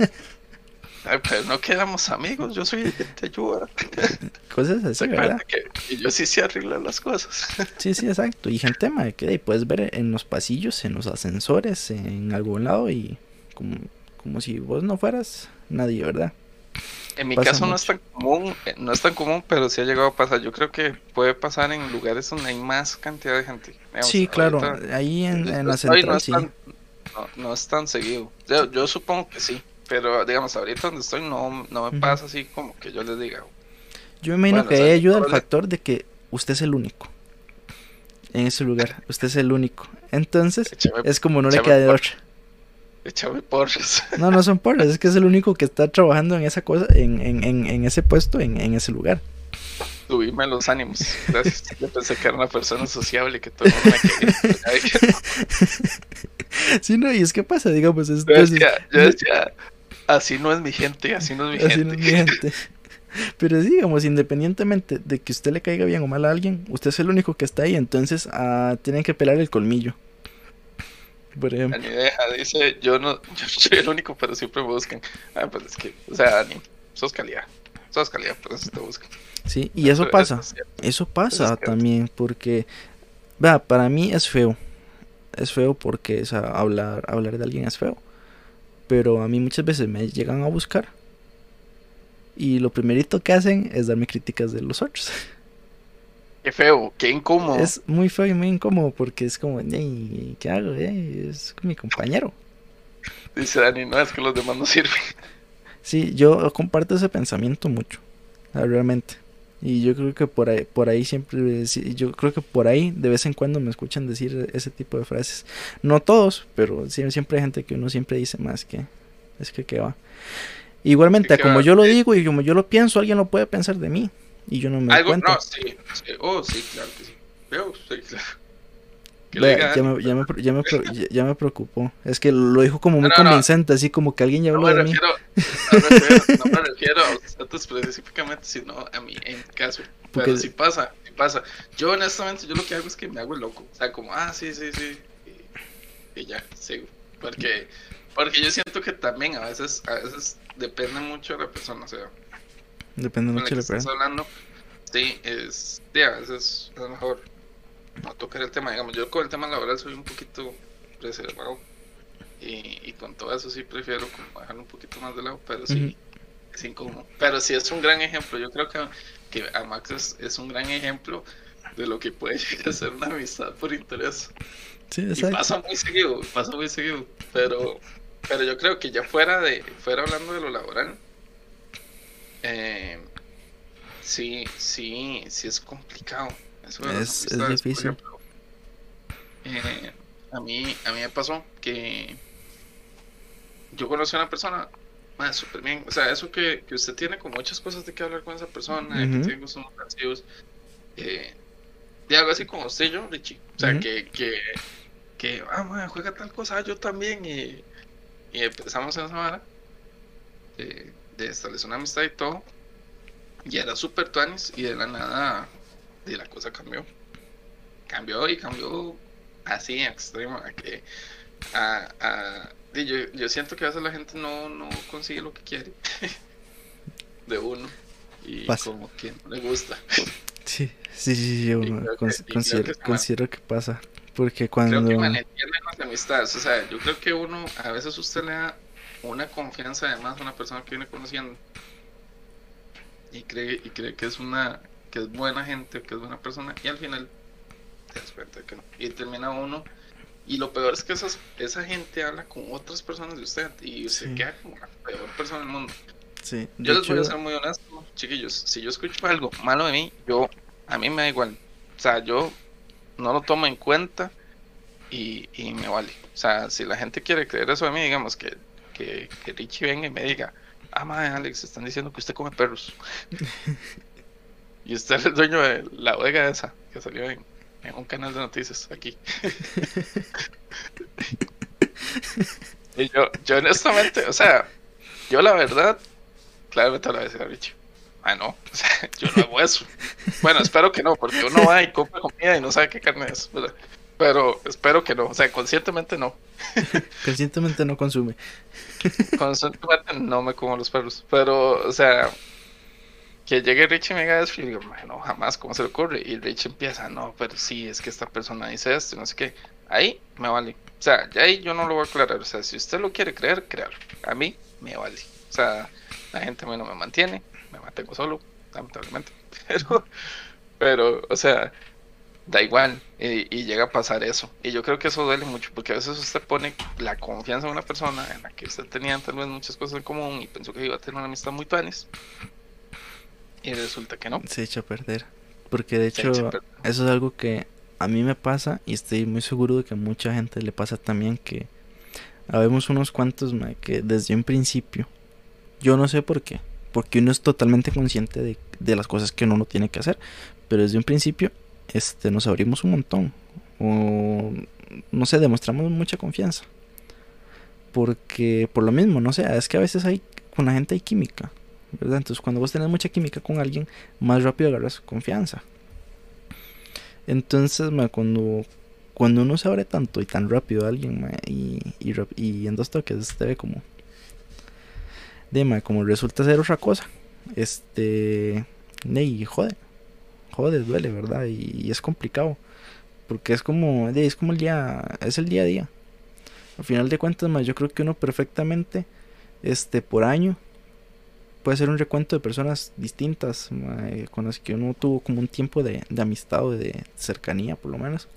Ay, pues no quedamos amigos, yo soy te ayuda. Cosas así, ¿verdad? y yo sí sé arreglar las cosas. Sí, sí, exacto. Y gente, ma, que puedes ver en los pasillos, en los ascensores, en algún lado y como, como si vos no fueras nadie, ¿verdad? En mi caso no es tan común, eh, no es tan común, pero sí ha llegado a pasar. Yo creo que puede pasar en lugares donde hay más cantidad de gente. sí, claro, ahí en, la central no sí. no, es tan seguido. Yo, supongo que sí, pero digamos, ahorita donde estoy no, no me pasa así como que yo les diga. Yo me imagino que ahí ayuda el factor de que usted es el único en ese lugar. Usted es el único. Entonces, es como no le queda de otra. Échame porras. No, no son porras, es que es el único que está trabajando en esa cosa, en, en, en, en ese puesto, en, en ese lugar. Subíme los ánimos. Gracias. Yo pensé que era una persona sociable que todo el mundo me quería. sí, no, y es que pasa, digamos. Es, yo, decía, yo decía, así no es mi gente, así no es mi así gente. No es mi gente. Pero digamos, independientemente de que usted le caiga bien o mal a alguien, usted es el único que está ahí, entonces ah, tienen que pelar el colmillo. Por ejemplo. Dani dice, yo no, yo soy el único, pero siempre me buscan. Ah, pues es que, o sea, Dani, sos calidad. Sos calidad, por eso te buscan. Sí, y eso, pasa. Eso, pasa también, porque, vea, para mí es feo. Es feo porque, o sea, hablar, hablar de alguien es feo. Pero a mí muchas veces me llegan a buscar. Y lo primerito que hacen es darme críticas de los otros. Qué feo, qué incómodo. Es muy feo y muy incómodo porque es como, ¿qué hago? Es mi compañero. Dice Dani, no, es que los demás no sirven. Sí, yo comparto ese pensamiento mucho, realmente. Y yo creo que por ahí, por ahí siempre, yo creo que por ahí de vez en cuando me escuchan decir ese tipo de frases. No todos, pero siempre hay gente que uno siempre dice más que, es que qué va. Igualmente, como yo lo digo y como yo lo pienso, alguien lo puede pensar de mí y yo no me Algo, cuenta. No, sí, sí, oh, sí, claro que sí. Veo, sí, claro. ya, me, ya, me, ya, me, ya, me, preocupó. Es que lo dijo como muy convincente, así como que alguien ya habló de mí. No me refiero, no me refiero a ustedes específicamente, sino a mí en caso. Pero si pasa, si pasa. Yo honestamente, yo lo que hago es que me hago el loco. O sea, como, ah, sí, sí, sí. Y, y ya, sigo. Porque, porque yo siento que también a veces, a veces depende mucho de la persona. O sea, Depende mucho de la persona. hablando, sí, es, sí, a veces es mejor no tocar el tema. Digamos, yo con el tema laboral soy un poquito reservado. Y, y con todo eso sí prefiero como dejarlo un poquito más de lado, pero sí, es incómodo. Pero sí es un gran ejemplo. Yo creo que, que a Max es, un gran ejemplo de lo que puede llegar a ser una amistad por interés. Sí, exacto. Y pasa muy seguido, pasa muy seguido. Pero, pero yo creo que ya fuera de, fuera hablando de lo laboral, eh, sí, sí, sí es complicado. es, es difícil. Eh, a mí, a mí me pasó que yo conocí a una persona más súper bien. O sea, eso que, que, usted tiene como muchas cosas de que hablar con esa persona, que tiene gustos Eh, de algo así como usted y yo, Richie. O sea, que, que, que, ah, man, juega tal cosa, yo también, y, y empezamos en esa vara de, de establecer una amistad y todo, y era súper tuanis, y de la nada, de la cosa cambió. Cambió y cambió así, extremo, a que, a, yo, yo siento que a veces la gente no, no consigue lo que quiere de uno, y Pasa. como que no le gusta. Sí, sí, sí, yo creo que- creo considero, que considero que pasa. Porque Creo cuando... que malentienden las amistades. O sea, yo creo que uno, a veces usted le da una confianza además una persona que viene conociendo y cree, y cree que es una, que es buena gente, que es buena persona, y al final te das cuenta que no. Y termina uno. Y lo peor es que esas, esa gente habla con otras personas de usted y Sí. queda como la peor persona del mundo. Sí, de Yo les voy a ser muy honesto, chiquillos. Si yo escucho algo malo de mí, yo a mí me da igual. O sea, yo no lo tomo en cuenta y, y me vale. O sea, si la gente quiere creer eso de mí, digamos que, que, Richie venga y me diga, ah, madre, Alex, están diciendo que usted come perros. y usted es el dueño de la bodega esa que salió en, un canal de noticias aquí. y yo, yo honestamente, o sea, yo la verdad, claramente le voy a decir a Richie. Ah, no, o sea, yo no hago eso. Bueno, espero que no, porque uno va y compra comida y no sabe qué carne es, ¿verdad? Pero espero que no, o sea, conscientemente no. conscientemente no consume. Conscientemente no me como los perros. Pero, o sea, que llegue Richie y me diga eso, y digo, "Mae, no, jamás, ¿cómo se le ocurre? Y Richie empieza, no, pero sí, es que esta persona dice esto, no sé qué. Ahí me vale. O sea, ya ahí yo no lo voy a aclarar. O sea, si usted lo quiere creer, créalo. A mí me vale. O sea, la gente a mí no me mantiene, me mantengo solo, lamentablemente. Pero, pero, o sea, da igual. Y, y llega a pasar eso. Y yo creo que eso duele mucho, porque a veces usted pone la confianza en una persona en la que usted tenía tal vez muchas cosas en común y pensó que iba a tener una amistad muy tuanis. Y resulta que no. Se echa a perder. Porque de hecho, eso es algo que a mí me pasa y estoy muy seguro de que a mucha gente le pasa también que habemos unos cuantos mae, que desde un principio, yo no sé por qué, porque uno es totalmente consciente de, de las cosas que uno no tiene que hacer, pero desde un principio este, nos abrimos un montón o no sé, demostramos mucha confianza. Porque por lo mismo, no sé, es que a veces hay con la gente hay química, ¿verdad? Entonces cuando vos tenés mucha química con alguien, más rápido agarras confianza. Entonces, cuando, cuando uno se abre tanto y tan rápido a alguien, ma, y, y, y en dos toques te ve como... De, como resulta ser otra cosa. Este... de, Y jode. Duele, ¿verdad? Y, es complicado. Porque es como... el día... Es el día a día. Al final de cuentas, ma, yo creo que uno perfectamente... Este, por año puede ser un recuento de personas distintas con las que uno tuvo como un tiempo de, de amistad o de cercanía por lo menos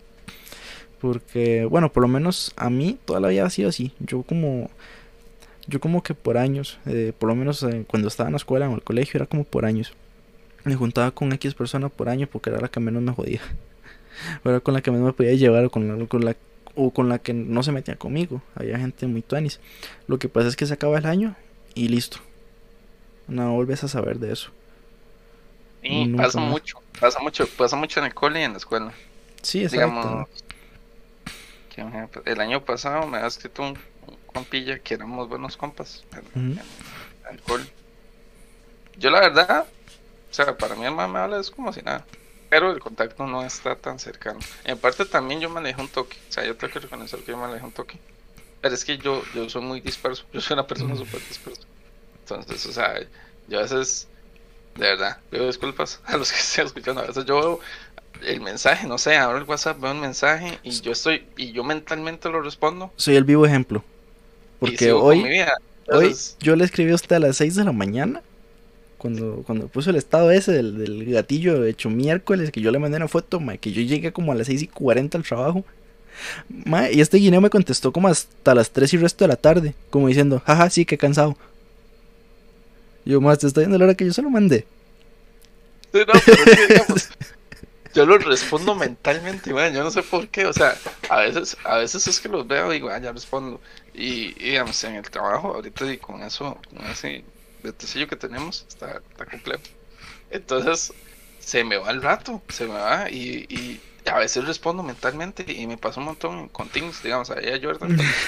porque bueno por lo menos a mí toda la vida ha sido así yo como yo como que por años eh, por lo menos eh, cuando estaba en la escuela o en el colegio era como por años me juntaba con X persona por año porque era la que menos me jodía era con la que menos me podía llevar o con la, con la o con la que no se metía conmigo había gente muy tuanis lo que pasa es que se acaba el año y listo no vuelves a saber de eso. Y Nunca pasa más. mucho, pasa mucho, pasa mucho en el cole y en la escuela. Sí, exacto. Digamos, que, el año pasado me ha escrito un, un compilla que éramos buenos compas en el cole. Yo la verdad, o sea, para mí el man me habla es como si nada. Pero el contacto no está tan cercano. En parte también yo me alejé un toque. O sea, yo tengo que reconocer que yo me alejé un toque. Pero es que yo, yo soy muy disperso. Yo soy una persona Ujú. súper dispersa. Entonces, o sea, yo a veces, de verdad, pido disculpas a los que estén escuchando. A veces yo veo el mensaje, no sé, abro el WhatsApp, veo un mensaje y yo estoy, y yo mentalmente lo respondo. Soy el vivo ejemplo. y Porque hoy, vida. hoy Entonces, yo le escribí a usted a las 6 de la mañana. Cuando, cuando puso el estado ese del, del gatillo hecho miércoles, que yo le mandé una foto, ma, que yo llegué como a las 6 y 40 al trabajo. Y este guineo me contestó como hasta las 3 y resto de la tarde, como diciendo, jaja, sí, qué cansado. Yo más te estoy viendo la hora que yo se lo mandé. Sí, no, pero es que, digamos, yo lo respondo mentalmente, bueno, yo no sé por qué, o sea, a veces, a veces es que los veo y digo, ah, ya respondo. Y, y, digamos, en el trabajo, ahorita y con eso, con ese detecillo que tenemos, está, está complejo. Entonces, se me va el rato, se me va, y, y a veces respondo mentalmente y me pasó un montón con Teams, digamos, ahí a Jordan.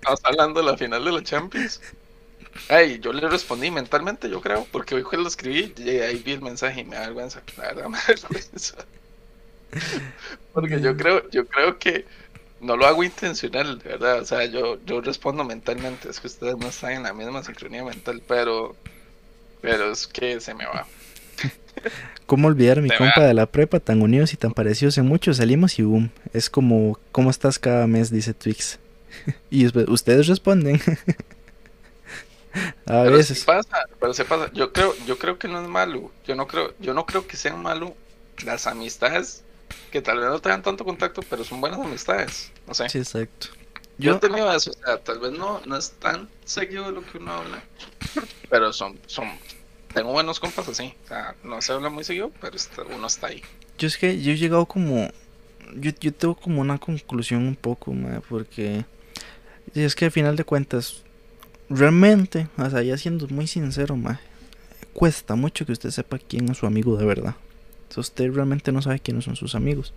Estamos hablando de la final de la Champions. Ay, yo le respondí mentalmente, yo creo, porque hoy lo escribí y ahí vi el mensaje y me da vergüenza, la verdad me da vergüenza. Porque yo creo, yo creo que no lo hago intencional, de verdad. O sea, yo, yo respondo mentalmente. Es que ustedes no están en la misma sincronía mental, pero, pero es que se me va. ¿Cómo olvidar mi Se compa de la prepa, tan unidos y tan parecidos en mucho? Salimos y boom. Es como, ¿cómo estás cada mes? Dice Twix. y ustedes responden. A pero veces. se pasa, pero se pasa. Yo creo, yo creo que no es malo. Yo no creo, yo no creo que sean malo las amistades que tal vez no tengan tanto contacto, pero son buenas amistades. No sé. Sí, exacto. Yo he tenido eso, o sea, tal vez no, no es tan seguido de lo que uno habla, pero son, son, tengo buenos compas así, o sea, no se habla muy seguido, pero está- uno está ahí. yo es que yo he llegado como. Yo, yo tengo como una conclusión un poco, ma, porque. Es que al final de cuentas, realmente, o sea, ya siendo muy sincero, ma, cuesta mucho que usted sepa quién es su amigo de verdad. Sea, usted realmente no sabe quiénes son sus amigos.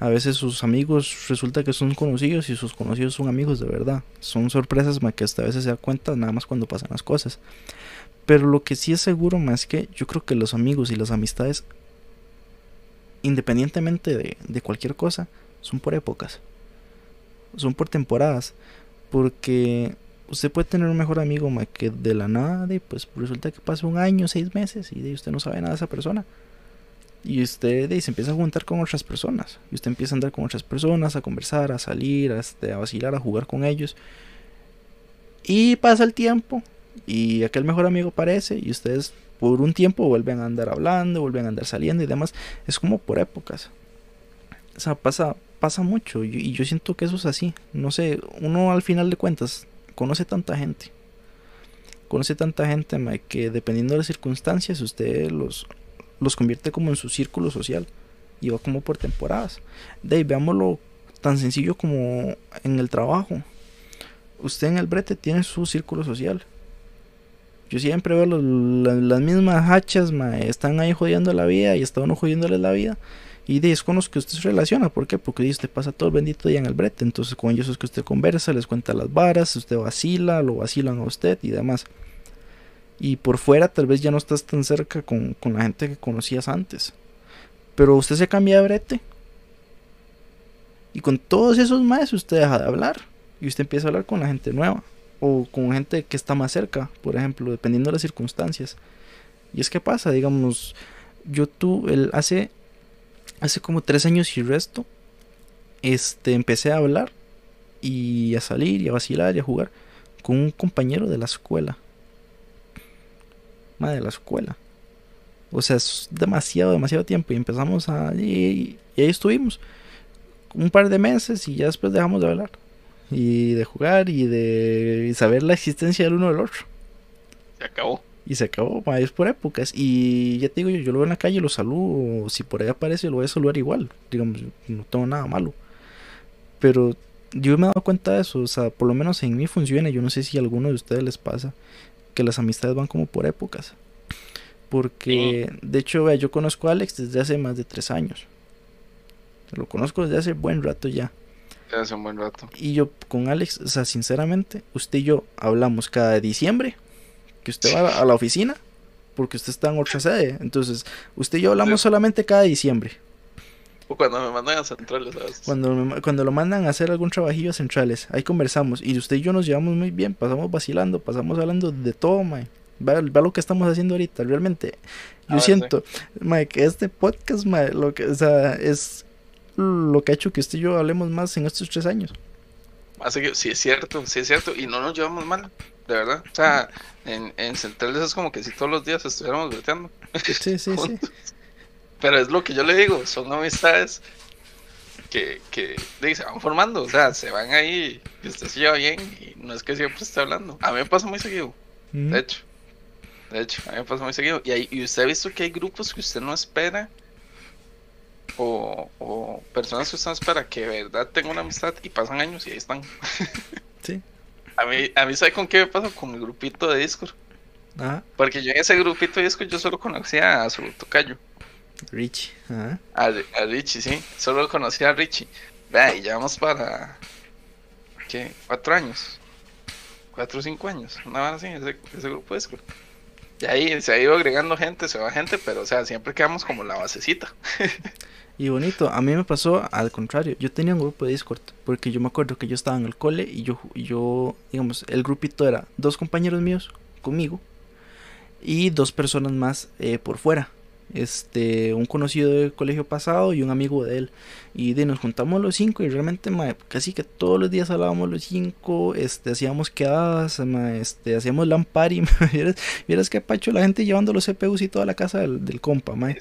A veces sus amigos resulta que son conocidos y sus conocidos son amigos de verdad. Son sorpresas ma, que hasta a veces se da cuenta nada más cuando pasan las cosas. Pero lo que sí es seguro más que yo creo que los amigos y las amistades, independientemente de, de cualquier cosa, son por épocas. Son por temporadas. Porque usted puede tener un mejor amigo ma, que de la nada y pues resulta que pasa un año, seis meses y de usted no sabe nada de esa persona. Y usted ahí se empieza a juntar con otras personas. Y usted empieza a andar con otras personas, a conversar, a salir, a, este, a vacilar, a jugar con ellos. Y pasa el tiempo. Y aquel mejor amigo aparece. Y ustedes por un tiempo vuelven a andar hablando, vuelven a andar saliendo y demás. Es como por épocas. O sea, pasa, pasa mucho. Y, y yo siento que eso es así. No sé, uno al final de cuentas conoce tanta gente. Conoce tanta gente que dependiendo de las circunstancias usted los, los convierte como en su círculo social y va como por temporadas. De veámoslo tan sencillo como en el trabajo. Usted en el brete tiene su círculo social. Yo siempre veo las mismas hachas, están ahí jodiendo la vida y está uno jodiéndoles la vida. Y de es con los que usted se relaciona. ¿Por qué? Porque usted pasa todo el bendito día en el brete. Entonces con ellos es que usted conversa, les cuenta las varas, usted vacila, lo vacilan a usted y demás. Y por fuera tal vez ya no estás tan cerca con, con la gente que conocías antes. Pero usted se cambia de brete. Y con todos esos más usted deja de hablar. Y usted empieza a hablar con la gente nueva. O con gente que está más cerca, por ejemplo, dependiendo de las circunstancias. Y es que pasa, digamos, yo tuve el, hace, hace como tres años y resto, este, empecé a hablar y a salir y a vacilar y a jugar con un compañero de la escuela. Madre de la escuela. O sea, es demasiado, demasiado tiempo. Y empezamos a. Y, y ahí estuvimos. Un par de meses y ya después dejamos de hablar. Y de jugar y de saber la existencia del uno del otro. Se acabó. Y se acabó, ma, es por épocas. Y ya te digo, yo, yo lo veo en la calle, lo saludo. Si por ahí aparece, lo voy a saludar igual. Digamos, no tengo nada malo. Pero yo me he dado cuenta de eso. O sea, por lo menos en mí funciona. Yo no sé si a alguno de ustedes les pasa. Que las amistades van como por épocas. Porque, de hecho, vea, yo conozco a Alex desde hace más de tres años. Lo conozco desde hace buen rato ya. Hace un buen rato. Y yo con Alex, o sea, sinceramente, usted y yo hablamos cada diciembre que usted va a la oficina porque usted está en otra sede. Entonces, usted y yo hablamos Sí. solamente cada diciembre. O cuando me mandan a centrales, ¿sabes? Cuando, me- cuando lo mandan a hacer algún trabajillo a centrales, ahí conversamos. Y usted y yo nos llevamos muy bien, pasamos vacilando, pasamos hablando de todo, mae. Vea lo que estamos haciendo ahorita, realmente. Yo ver, siento, mae, que este podcast, mae, lo que, o sea, es lo que ha hecho que usted y yo hablemos más en estos tres años. Así que sí es cierto, sí es cierto. Y no nos llevamos mal, de verdad. O sea, en, en centrales es como que si todos los días estuviéramos breteando. Sí, sí, sí. Pero es lo que yo le digo, son amistades que, que se van formando, o sea, se van ahí y usted se lleva bien y no es que siempre esté hablando. A mí me pasa muy seguido, Mm. de hecho. De hecho, a mí me pasa muy seguido. Y, hay- y usted ha visto que hay grupos que usted no espera o, o personas que usted no espera que de verdad tengan una amistad y pasan años y ahí están. Sí. A mí, a mí ¿sabe con qué me pasa? Con mi grupito de Discord. Ajá. Porque yo en ese grupito de Discord yo solo conocía a su tocayo. Richie, ajá. A, a Richie, sí. Solo conocí a Richie. Vea, y llevamos para. ¿Qué? ¿Cuatro años? ¿Cuatro o cinco años? Una vez así, ese, ese grupo de Discord. Y ahí se ha ido agregando gente, se va gente, pero o sea, siempre quedamos como la basecita. Y bonito, a mí me pasó al contrario. Yo tenía un grupo de Discord, porque yo me acuerdo que yo estaba en el cole y yo, y yo digamos, el grupito era dos compañeros míos conmigo y dos personas más eh, por fuera. Este, un conocido del colegio pasado y un amigo de él. Y de nos juntamos los cinco y realmente ma, casi que todos los días hablábamos los cinco, este, hacíamos quedadas, ma, este, hacíamos lampari, vieras, vieras que pacho la gente llevando los CPUs y toda la casa del, del compa, ma.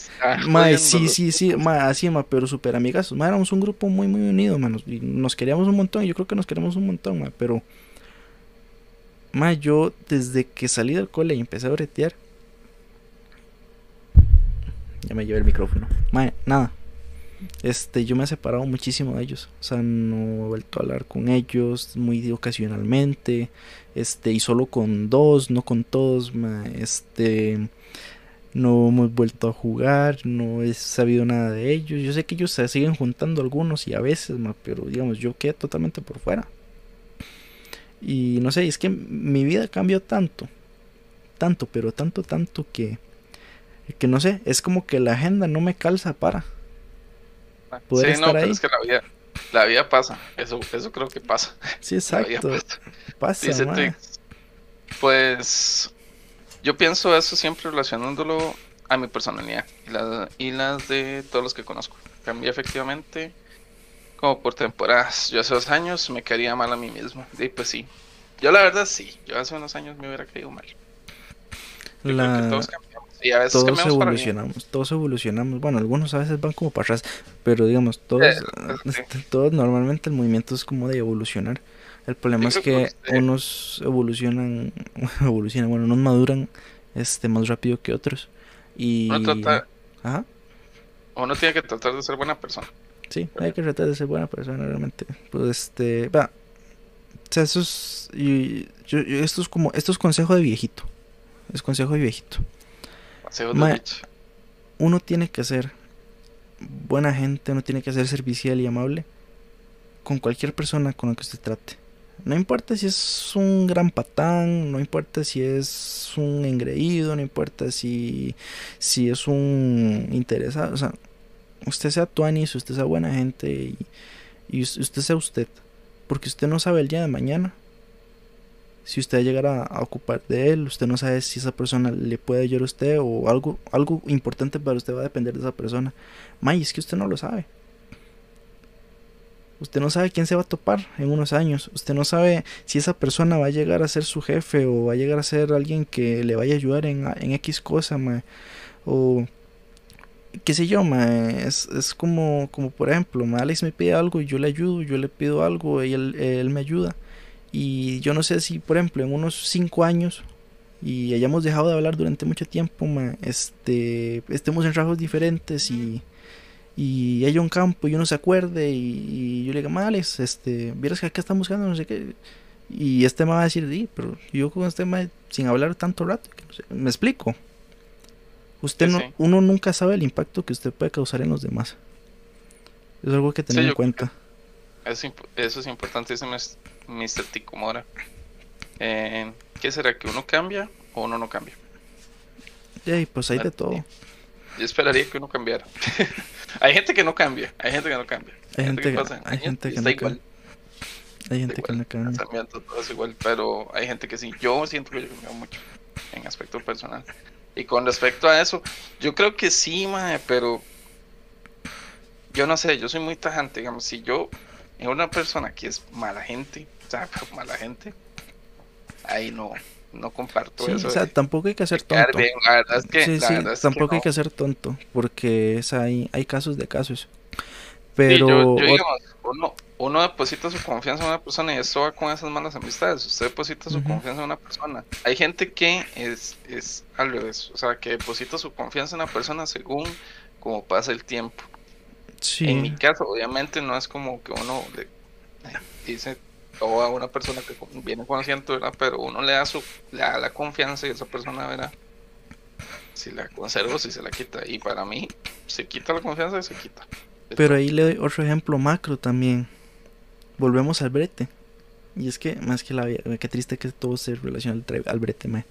Ma, sí, sí, sí, ma, así, ma, pero súper amigas. Ma, éramos un grupo muy, muy unido, manos. Y nos queríamos un montón. Yo creo que nos queremos un montón, ma, pero. Ma, yo desde que salí del cole y empecé a bretear. Ya me llevé el micrófono. Ma, nada. Este, yo me he separado muchísimo de ellos. O sea, no he vuelto a hablar con ellos muy ocasionalmente. Este, y solo con dos, no con todos. Este no hemos vuelto a jugar, no he sabido nada de ellos. Yo sé que ellos se siguen juntando algunos y a veces, ma, pero digamos, yo quedé totalmente por fuera. Y no sé, es que mi vida cambió tanto, tanto, pero tanto, tanto que, que no sé, es como que la agenda no me calza para. poder sí, no, estar pero ahí. es que la vida, la vida pasa. Eso, eso creo que pasa. Sí, exacto, pasa. pasa, Dice. Pues yo pienso eso siempre relacionándolo a mi personalidad y, la- y las de todos los que conozco. Cambié efectivamente como por temporadas. Yo hace dos años me quería mal a mí mismo. Y pues sí. Yo la verdad sí. Yo hace unos años me hubiera caído mal. Yo creo que todos. Y a veces todos evolucionamos, todos evolucionamos. Bueno, algunos a veces van como para atrás, pero digamos, todos, Eh, sí. este, todos normalmente el movimiento es como de evolucionar. El problema es que unos evolucionan, evolucionan, bueno, unos maduran este más rápido que otros. Y Uno, trata- ajá, uno tiene que tratar de ser buena persona. sí, hay que tratar de ser buena persona realmente. Pues este, va. O sea, eso es, y- yo- yo- esto es como, esto es consejo de viejito. Es consejo de viejito. Ma- uno tiene que ser buena gente, uno tiene que ser servicial y amable con cualquier persona con la que usted trate. No importa si es un gran patán, no importa si es un engreído, no importa si, si es un interesado, o sea, usted sea tuanis, usted sea buena gente y, y us- usted sea usted, porque usted no sabe el día de mañana si usted llegara a ocupar de él, usted no sabe si esa persona le puede ayudar a usted o algo, algo importante para usted va a depender de esa persona. May, es que usted no lo sabe. Usted no sabe quién se va a topar en unos años. Usted no sabe si esa persona va a llegar a ser su jefe o va a llegar a ser alguien que le vaya a ayudar en, en X cosa, mae. O qué sé yo, mae. Es, es como, como por ejemplo, mae, Alex me pide algo y yo le ayudo, yo le pido algo y él, él me ayuda. Y yo no sé si, por ejemplo, en unos 5 años y hayamos dejado de hablar durante mucho tiempo, ma, este, estemos en rasgos diferentes y, y haya un campo y uno se acuerde y, y yo le diga, Males, este, vieras que acá están buscando no sé qué. Y este me va a decir, sí, pero yo con este ma sin hablar tanto rato, que no sé". me explico. Usted Sí, no, sí. uno nunca sabe el impacto que usted puede causar en los demás. Es algo que tener Sí, en cuenta. Eso, eso es mis- Mr. Ticomora. Eh, ¿Qué será? ¿Que uno cambia o uno no cambia? Y pues hay de todo. Yo esperaría que uno cambiara. hay gente que no cambia, hay gente que no cambia. Hay gente que- pasa hay gente que no igual. cambia. Hay gente que no cambia. todo es igual, pero hay gente que sí. Yo siento que yo cambio mucho en aspecto personal. Y con respecto a eso, yo creo que sí, mae, pero yo no sé, yo soy muy tajante, digamos, si yo es una persona que es mala gente, o sea, mala gente, ahí no, no comparto Sí, eso. o sea, de- tampoco hay que ser tonto. bien. La verdad es que, Sí, la sí, verdad es que tampoco hay no. que ser tonto, porque es, hay, hay casos de casos. Pero, yo, yo, ot- digamos, uno, uno deposita su confianza en una persona y eso va con esas malas amistades. Usted deposita su confianza en una persona. Hay gente que es, es al revés, o sea, que deposita su confianza en una persona según como pasa el tiempo. En mi caso, obviamente, no es como que uno le dice o a una persona que viene conociendo, ¿verdad? Pero uno le da su, le da la confianza y esa persona, ¿verdad? si la conservo, si se la quita. Y para mí, se quita la confianza y se quita. Pero ahí le doy otro ejemplo macro también. Volvemos al brete. Y es que, más que la vida, qué triste que todo se relaciona al, al brete, mae.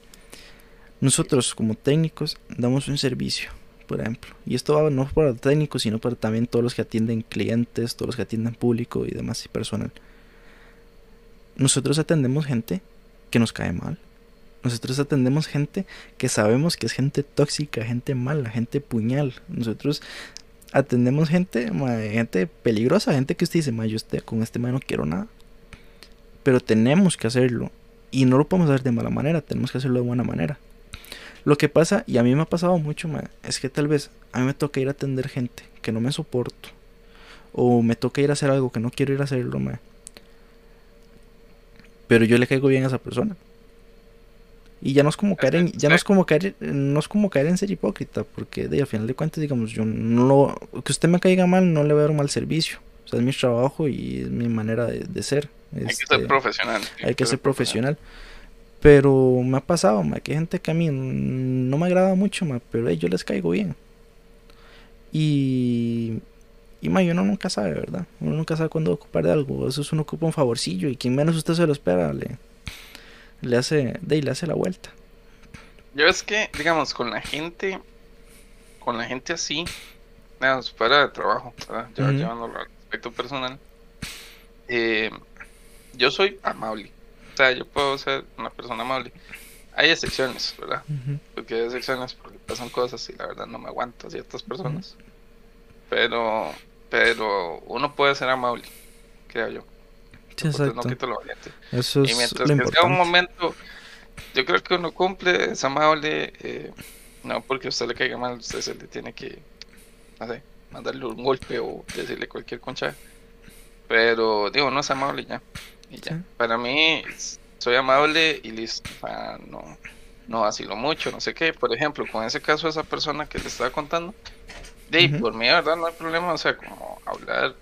Nosotros como técnicos damos un servicio, por ejemplo. Y esto va no para técnicos, sino para también todos los que atienden clientes, todos los que atienden público y demás y personal. Nosotros atendemos gente que nos cae mal. Nosotros atendemos gente que sabemos que es gente tóxica, gente mala, gente puñal. Nosotros atendemos gente, gente peligrosa, gente que usted dice, yo este, con este man no quiero nada. Pero tenemos que hacerlo. Y no lo podemos hacer de mala manera, tenemos que hacerlo de buena manera. Lo que pasa, y a mí me ha pasado mucho, es que tal vez a mí me toca ir a atender gente que no me soporto. O me toca ir a hacer algo que no quiero ir a hacerlo, Pero yo le caigo bien a esa persona. Y ya no es como caer en, ya no es como caer, no es como caer en ser hipócrita, porque de al final de cuentas, digamos, yo no que usted me caiga mal, no le voy a dar un mal servicio. O sea, es mi trabajo y es mi manera de, ser. Hay que ser este, profesional. Hay que ser profesional. Pero me ha pasado, ma, que hay gente que a mí no me agrada mucho, ma, pero yo les caigo bien. Y, y ma, uno nunca sabe, ¿verdad? Uno nunca sabe cuándo ocupar de algo. Eso es uno ocupa un favorcillo y quien menos usted se lo espera, le, le hace, de le hace la vuelta. Yo es que, digamos, con la gente, con la gente así, digamos, fuera de trabajo, ¿verdad? llevándolo al aspecto personal, eh, yo soy amable. O sea, yo puedo ser una persona amable. Hay excepciones, ¿verdad? Porque hay excepciones porque pasan cosas y la verdad no me aguanto a ciertas personas. Pero, pero uno puede ser amable, creo yo. Sí, exacto. No quito lo valiente. Eso y mientras que sea un momento, yo creo que uno cumple, es amable, eh, no porque a usted le caiga mal, usted se le tiene que, no sé, mandarle un golpe o decirle cualquier concha. Pero, digo, no es amable ya. Y ya. Para mí, soy amable y listo. no, no vacilo mucho, no sé qué. Por ejemplo, con ese caso, esa persona que le estaba contando, de por mí, verdad, no hay problema. O sea, como hablar,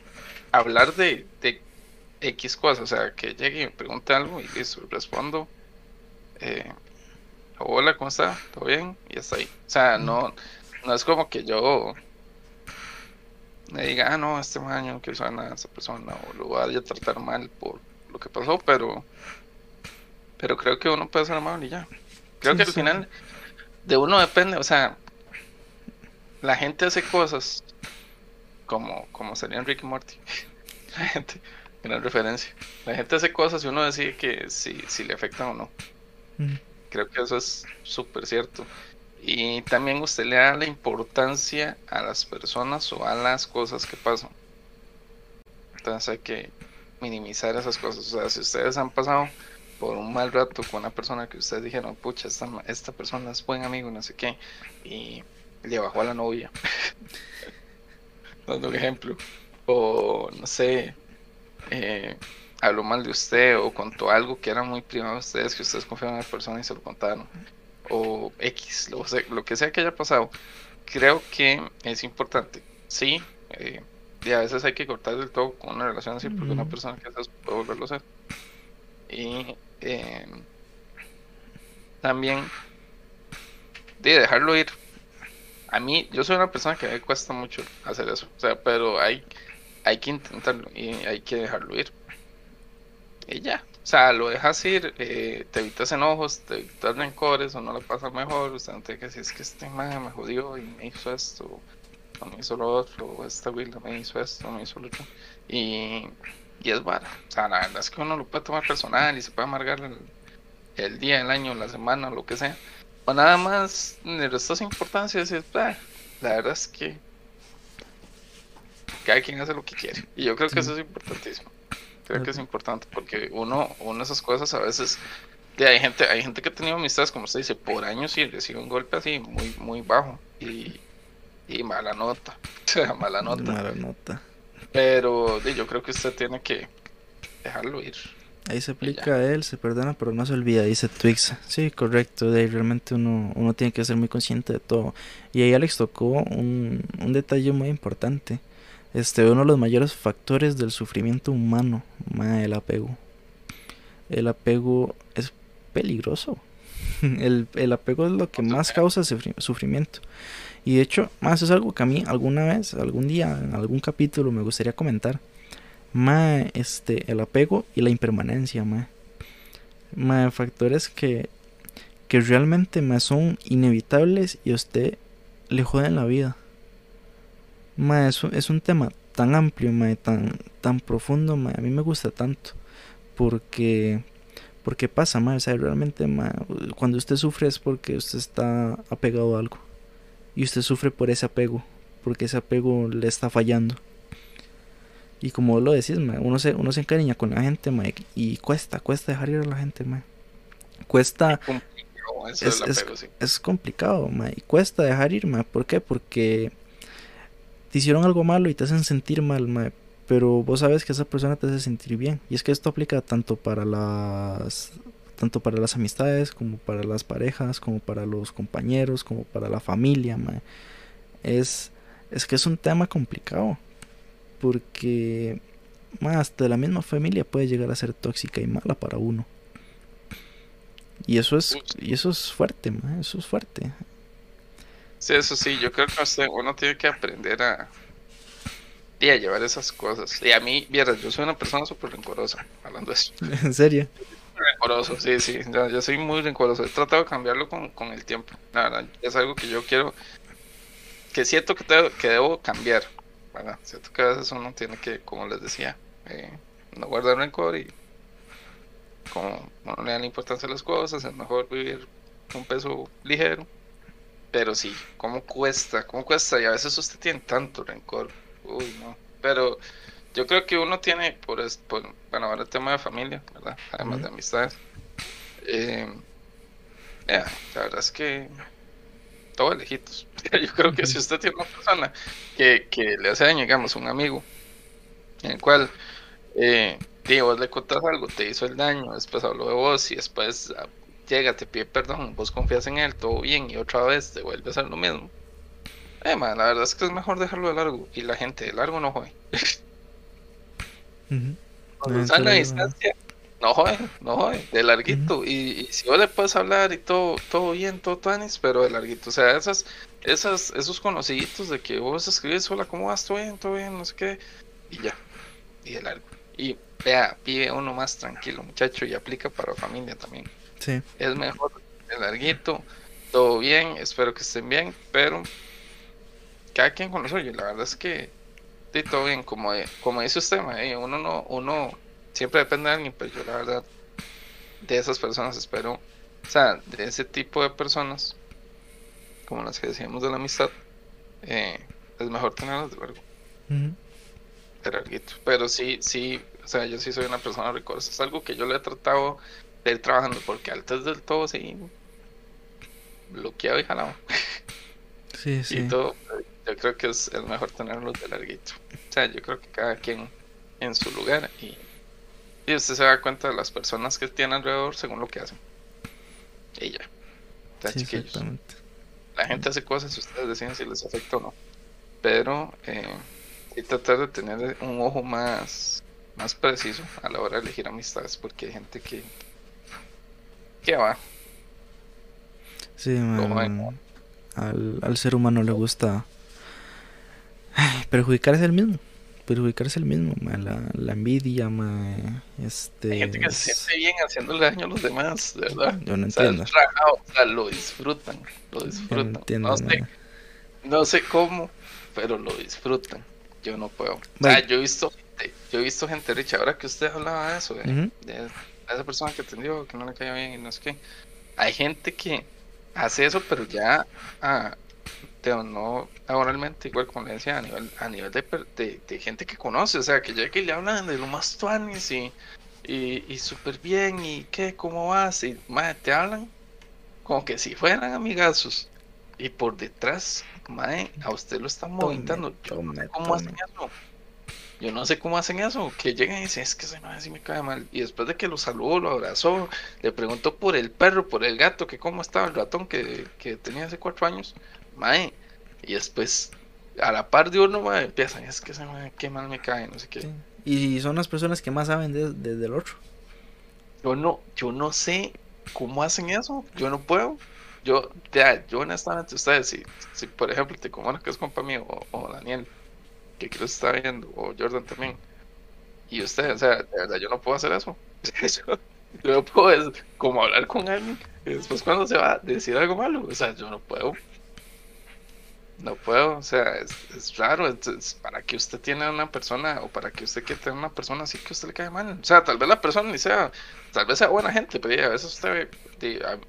hablar de, de X cosas. O sea, que llegue y me pregunte algo y listo, respondo. Eh, hola, ¿cómo está? ¿Todo bien? Y está ahí. O sea, no, no es como que yo me diga, ah, no, este año no quiero saber nada de esa persona o lo vaya a tratar mal por lo que pasó, pero pero creo que uno puede ser amable y ya. Creo que al final de uno depende, o sea, la gente hace cosas como como sería Enrique Morty. La gente, gran referencia. La gente hace cosas y uno decide que si, si le afectan o no. Creo que eso es súper cierto. Y también usted le da la importancia a las personas o a las cosas que pasan. Entonces hay que minimizar esas cosas. O sea, si ustedes han pasado por un mal rato con una persona que ustedes dijeron, pucha, esta, esta persona es buen amigo, no sé qué, y le bajó a la novia. Dando un ejemplo. O no sé, eh, habló mal de usted o contó algo que era muy privado de ustedes, que ustedes confiaban en la persona y se lo contaron. O X, lo, lo que sea que haya pasado. Creo que es importante. Sí, eh, y a veces hay que cortar del todo con una relación así, porque una persona que hace puede volverlo a hacer. Y eh, también de dejarlo ir. A mí, yo soy una persona que me cuesta mucho hacer eso, o sea, pero hay, hay que intentarlo y hay que dejarlo ir. Y ya, o sea, lo dejas ir, eh, te evitas enojos, te evitas rencores o no lo pasas mejor, o sea, no te que si es que este man me jodió y me hizo esto me hizo lo otro, esta Wilda me hizo esto, me hizo lo otro. Y, y es vara. O sea, la verdad es que uno lo puede tomar personal y se puede amargar el, día, el año, la semana, lo que sea. O nada más le restas importancia y decir, la verdad es que cada quien hace lo que quiere. Y yo creo que eso es importantísimo. Creo que es importante porque uno, uno de esas cosas a veces hay gente, hay gente que ha tenido amistades, como usted dice, por años y recibe un golpe así muy, muy bajo. Y, y mala nota. mala nota. Mala nota. Pero yo creo que usted tiene que dejarlo ir. Ahí se aplica a él, se perdona, pero no se olvida, dice Twix. Sí, correcto, de ahí realmente uno, uno tiene que ser muy consciente de todo. Y ahí Alex tocó un, un detalle muy importante. Este, uno de los mayores factores del sufrimiento humano, el apego. El apego es peligroso. El, el apego es lo que más causa sufri- sufrimiento. Y de hecho, más es algo que a mí alguna vez, algún día, en algún capítulo me gustaría comentar. Ma, este, el apego y la impermanencia, ma. Ma, factores que, que realmente ma, son inevitables y a usted le joden la vida. Ma, es, es un tema tan amplio, ma, tan, tan profundo, ma, a mí me gusta tanto. Porque, porque pasa, ma, o sea, realmente, ma, cuando usted sufre es porque usted está apegado a algo. Y usted sufre por ese apego, porque ese apego le está fallando. Y como vos lo decís, ma, uno se, uno se encariña con la gente, ma, y- cuesta, cuesta dejar ir a la gente, ma. Cuesta, Es- es- apego, sí. es complicado, ma, y cuesta dejar ir, ma. ¿Por qué? Porque te hicieron algo malo y te hacen sentir mal, ma. Pero vos sabes que esa persona te hace sentir bien. Y es que esto aplica tanto para las tanto para las amistades, como para las parejas, como para los compañeros, como para la familia. Es es que es un tema complicado. Porque hasta la misma familia puede llegar a ser tóxica y mala para uno. Y eso es, y eso es fuerte, eso es fuerte. Sí, eso sí, yo creo que uno tiene que aprender a, a llevar esas cosas. Y a mí, yo soy una persona súper rencorosa, hablando de eso. En serio. Rencoroso, sí, sí, yo, yo soy muy rencoroso. He tratado de cambiarlo con, con el tiempo. La verdad, es algo que yo quiero, que siento que, tengo- que debo cambiar. ¿verdad? Siento que a veces uno tiene que, como les decía, eh, no guardar rencor y como no le dan importancia a las cosas, es mejor vivir un peso ligero. Pero sí, ¿cómo cuesta? ¿Cómo cuesta? Y a veces usted tiene tanto rencor. Uy, no. Pero yo creo que uno tiene, por, bueno, ahora el tema de familia, ¿verdad? Además de amistades. Eh, ya, la verdad es que todo de lejitos. Yo creo que si usted tiene una persona que, que le hace daño, digamos, un amigo, en el cual eh, vos le contás algo, te hizo el daño, después habló de vos y después ah, llega, te pide perdón, vos confías en él, todo bien, y otra vez te vuelve a hacer lo mismo. Eh, man, la verdad es que es mejor dejarlo de largo, y la gente de largo no jode. Cuando Ah, está en la claro, distancia, no jode, no jode, de larguito. y, y si vos le puedes hablar y todo, todo bien, todo tanis, pero de larguito. O sea, esas, esas, esos conociditos de que vos escribes, hola, ¿cómo vas? ¿Todo bien? ¿Todo bien? No sé qué. Y ya. Y de largo. Y vea, vive uno más tranquilo, muchacho, y aplica para familia también. Sí. Es mejor de larguito, todo bien, espero que estén bien, pero cada quien con lo suyo. La verdad es que sí, todo bien, como, como dice usted, mae, uno no, uno siempre depende de alguien, pero yo la verdad de esas personas espero, o sea, de ese tipo de personas, como las que decíamos de la amistad, eh, es mejor tenerlas de largo, Ujú. de larguito. Pero sí, sí, o sea, yo sí soy una persona records, es algo que yo le he tratado de ir trabajando, porque antes del todo sí bloqueado y jalado. Sí, sí. y todo, yo creo que es el mejor tenerlos de larguito. O sea, yo creo que cada quien en su lugar y, y usted se da cuenta de las personas que tiene alrededor según lo que hacen. Y ya. Sea, Sí, chiquillos, exactamente. la gente hace cosas y ustedes deciden si les afecta o no. Pero eh, sí tratar de tener un ojo más, más preciso a la hora de elegir amistades, porque hay gente que, que va. Sí, man, al, al ser humano le gusta ay, perjudicarse el mismo. Perjudicarse el mismo, man, la, la envidia, este... Hay gente que se es- siente bien haciéndole daño a los demás, de verdad. Yo no O sea, entiendo. es rajado, o sea, lo disfrutan, lo Yo disfrutan. no entiendo. No sé, no sé cómo, pero lo disfrutan. Yo no puedo. O sea, yo he visto gente, yo he visto gente rica, ahora que usted hablaba de eso, de, de esa persona que atendió, que no le caía bien y no sé qué. Hay gente que hace eso, pero ya ah, de- no laboralmente, igual como le decía, a nivel, a nivel de, de, de gente que conoce, o sea, que ya que le hablan de lo más tuanis y, y, y súper bien, y qué, cómo vas, y madre, te hablan como que si fueran amigazos, y por detrás, madre, a usted lo están Tome, movimentando. Yo no sé cómo hacen eso. Yo no sé cómo hacen eso, que llegan y dicen, es que ese madre sí me cae mal. Y después de que lo saludó, lo abrazó, le preguntó por el perro, por el gato, que cómo estaba el ratón que, que tenía hace cuatro años. Mae, y después, a la par de uno, mae, empiezan, es que ese madre qué mal me cae, no sé qué. Sí. Y son las personas que más saben de, de- del otro. Yo no, yo no sé ¿cómo hacen eso? Yo no puedo. Yo, ya, yo honestamente, ustedes, si, si por ejemplo te como que es compa mío, o, o Daniel, que creo que está viendo, o Jordan también, y usted, o sea, de verdad, yo no puedo hacer eso. yo, yo no puedo, es como hablar con alguien, y después cuando se va decir algo malo, o sea, yo no puedo. No puedo, o sea, es, es raro. Es, es para que usted tiene una persona o para que usted quiera tener una persona así que usted le cae mal. O sea, tal vez la persona ni sea, tal vez sea buena gente, pero a veces usted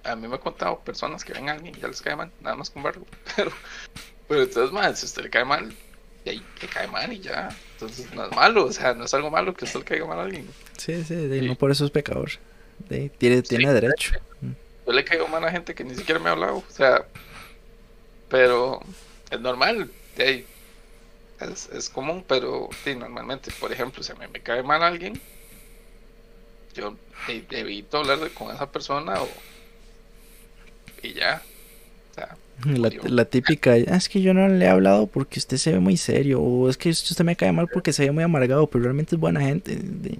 a, a mí me ha contado personas que ven a alguien y ya les cae mal, nada más con verlo. Pero, pero entonces, más, si usted le cae mal, y ahí le cae mal y ya. Entonces, no es malo, o sea, no es algo malo que usted le caiga mal a alguien. Sí, sí, Sí. no por eso es pecador. De- tiene, tiene Sí. derecho. Yo le caigo mal a gente que ni siquiera me ha hablado, o sea, pero es normal, es, es común, pero sí, normalmente, por ejemplo, si a mí me cae mal alguien, yo e- evito hablar con esa persona o, y ya, o sea, La, típica, "Ah, es que yo no le he hablado porque usted se ve muy serio, o es que usted me cae mal porque se ve muy amargado, pero realmente es buena gente. De,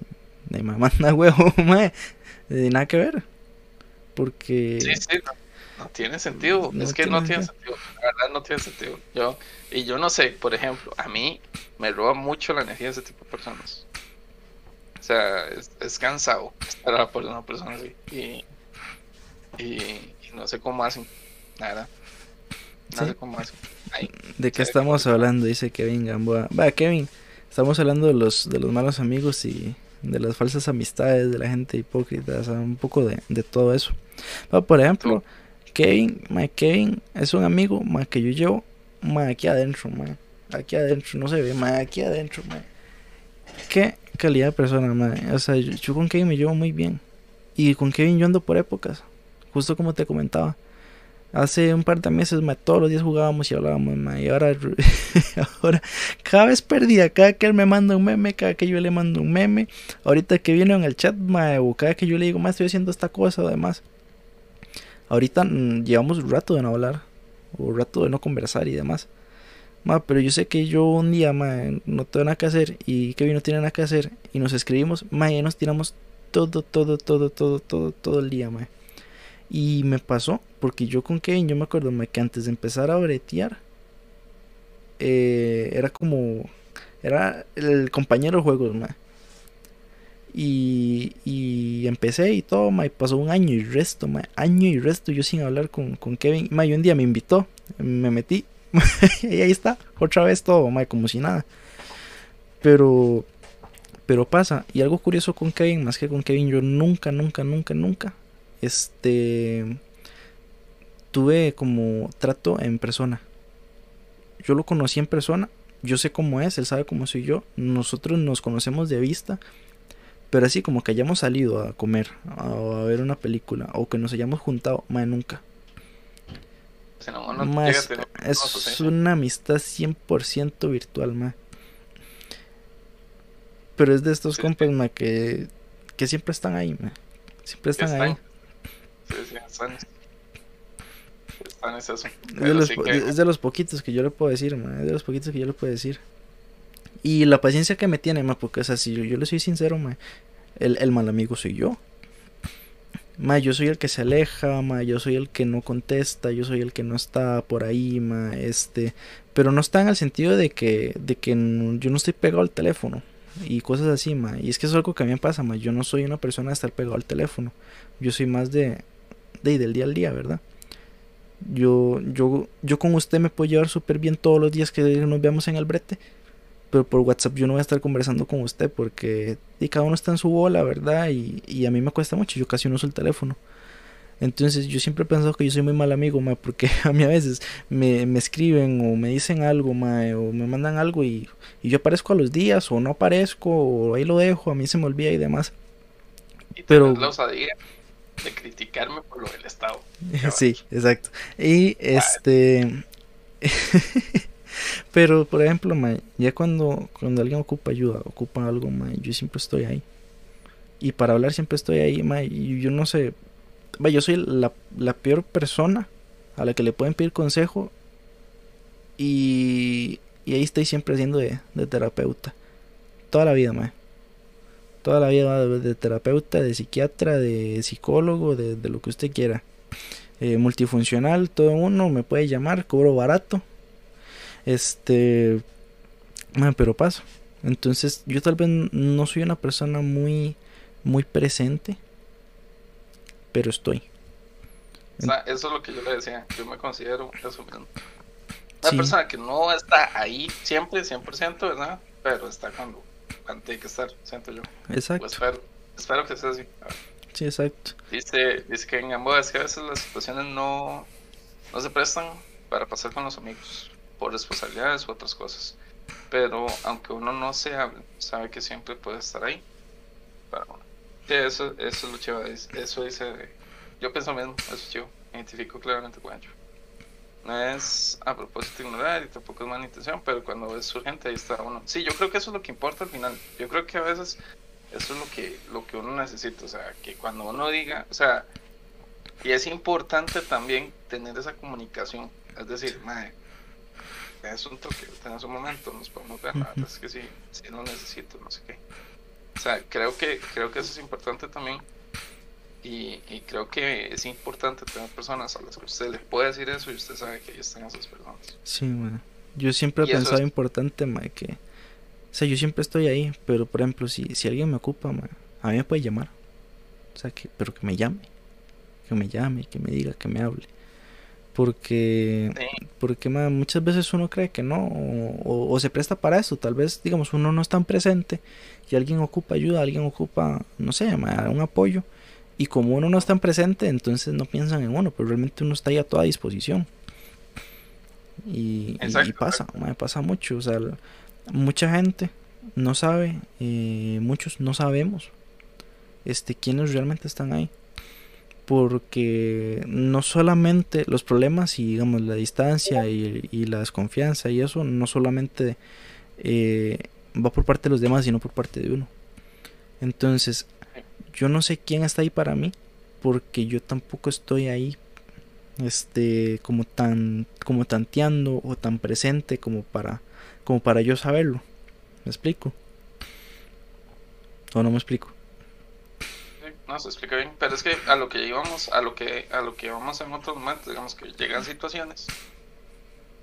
de me huevo, mae. De nada que ver. Porque sí, sí, no, no tiene sentido, No es que tiene no tiene sentido, la verdad no tiene sentido, yo, y yo no sé, por ejemplo, a mí me roba mucho la energía de ese tipo de personas. O sea, es, es cansado estar por una persona así. Y, y, y no sé cómo hacen. Nada. No Sí. sé cómo hacen. Ay, ¿de qué estamos hablando? Dice Kevin Gamboa. Va, Kevin, estamos hablando de los, de los malos amigos y de las falsas amistades, de la gente hipócrita, o sea, un poco de, de todo eso. Va, por ejemplo, Kevin, mae, Kevin es un amigo mae, que yo llevo mae, aquí adentro, mae. Aquí adentro, no se ve, mae, aquí adentro, mae. Qué calidad de persona, mae. O sea, yo, con Kevin me llevo muy bien. Y con Kevin yo ando por épocas. Justo como te comentaba. Hace un par de meses, mae, todos los días jugábamos y hablábamos, mae. Y ahora, ahora, cada vez perdida. Cada que él me manda un meme, cada que yo le mando un meme. Ahorita que viene en el chat, mae, o cada que yo le digo, mae, estoy haciendo esta cosa, además. Ahorita mm, llevamos un rato de no hablar, o un rato de no conversar y demás. Ma, pero yo sé que yo un día, ma, no tengo nada que hacer y Kevin no tiene nada que hacer y nos escribimos, ma, y nos tiramos todo, todo, todo, todo, todo, todo el día, ma. Y me pasó, porque yo con Kevin, yo me acuerdo, ma, que antes de empezar a bretear, eh, era como, era el compañero de juegos. Y, empecé y todo, ma, pasó un año y resto, ma, año y resto yo sin hablar con, Kevin. Ma, un día me invitó, me metí, y ahí está, otra vez todo, ma, como si nada. Pero, pero pasa, y algo curioso con Kevin, más que con Kevin, yo nunca, nunca, nunca, nunca, este, tuve como trato en persona. Yo lo conocí en persona, yo sé cómo es, él sabe cómo soy yo, nosotros nos conocemos de vista, pero así como que hayamos salido a comer, a, a ver una película, o que nos hayamos juntado, más nunca. si no, a es, tener es cosas, ¿eh? una amistad 100% virtual, ma. Pero es de estos Sí, compas, ma, que, que siempre están ahí, ma. Siempre están Están. ahí. Sí, sí, están. Están es eso. Es de, los, que- es de los poquitos que yo le puedo decir, ma. Es de los poquitos que yo le puedo decir. Y la paciencia que me tiene, ma, porque, o sea, si yo, yo le soy sincero, ma, el, el mal amigo soy yo. Ma, yo soy el que se aleja, ma, yo soy el que no contesta, yo soy el que no está por ahí, ma, este, pero no está en el sentido de que, de que yo no estoy pegado al teléfono y cosas así, ma, y es que es algo que a mí me pasa, ma, yo no soy una persona de estar pegado al teléfono, yo soy más de, de del día al día, ¿verdad? Yo, yo, yo con usted me puedo llevar súper bien todos los días que nos veamos en el brete, pero por WhatsApp yo no voy a estar conversando con usted porque y cada uno está en su bola, ¿verdad? Y, y a mí me cuesta mucho, yo casi no uso el teléfono. Entonces yo siempre he pensado que yo soy muy mal amigo, ma, porque a mí a veces me, me escriben o me dicen algo, ma, o me mandan algo y, y yo aparezco a los días o no aparezco o ahí lo dejo, a mí se me olvida y demás. y pero- la osadía de criticarme por lo del Estado. Sí, exacto. Y este... Pero, por ejemplo, ma, ya cuando, cuando alguien ocupa ayuda, ocupa algo, ma, yo siempre estoy ahí. Y para hablar siempre estoy ahí, ma, y yo no sé... Yo soy la, la peor persona a la que le pueden pedir consejo. Y, y ahí estoy siempre haciendo de, de terapeuta. Toda la vida, ma. Toda la vida de, de terapeuta, de psiquiatra, de psicólogo, de, de lo que usted quiera. Eh, multifuncional, todo uno, me puede llamar, cobro barato. Este, ma, pero paso. Entonces, yo tal vez no soy una persona muy, muy presente, pero estoy. O sea, eso es lo que yo le decía. Yo me considero eso mismo. Una Sí. persona que no está ahí siempre, 100%, ¿verdad? Pero está cuando, cuando tiene que estar, siento yo. Exacto. Pues espero, espero que sea así. Sí, exacto. Dice, dice que en Gamboa es que a veces las situaciones no, no se prestan para pasar con los amigos por responsabilidades u otras cosas. Pero aunque uno no se hable, sabe que siempre puede estar ahí para uno. Sí, eso, eso es lo chivo. es- Eso dice. Yo pienso mismo, eso es chivo. Identifico claramente con ello. No es a propósito ignorar y tampoco es mala intención, pero cuando es urgente ahí está uno. Sí, yo creo que eso es lo que importa al final. Yo creo que a veces eso es lo que, lo que uno necesita. O sea, que cuando uno diga, o sea, y es importante también tener esa comunicación. Es decir, madre, es un toque, tenés un momento, nos podemos ver, la verdad es que sí, sí lo necesito, no sé qué. O sea, creo que, creo que eso es importante también. Y, y creo que es importante tener personas a las que usted le puede decir eso y usted sabe que ahí están esas personas. Sí, ma. Yo siempre he pensado es- importante, ma, que... O sea, yo siempre estoy ahí, pero por ejemplo, si, si alguien me ocupa, ma, a mí me puede llamar. O sea, que, pero que me llame. Que me llame, que me diga, que me hable. Porque, Sí, porque muchas veces uno cree que no, o, se presta para eso. Tal vez, digamos, uno no es tan presente y alguien ocupa ayuda, alguien ocupa, no sé, un apoyo. Y como uno no es tan presente, entonces no piensan en uno, pero realmente uno está ahí a toda disposición. Y, y- y Exacto, pasa, ma, pasa mucho. O sea, la- mucha gente no sabe, eh, muchos no sabemos este, quiénes realmente están ahí. Porque no solamente los problemas y digamos la distancia y, la desconfianza y eso no solamente eh, va por parte de los demás, sino por parte de uno. Entonces, yo no sé quién está ahí para mí, porque yo tampoco estoy ahí este como tan como tanteando o tan presente como para como para yo saberlo. ¿Me explico? ¿O no me explico? No se explica bien, pero es que a lo que íbamos, a lo que, a lo que vamos en otros momentos, digamos que llegan situaciones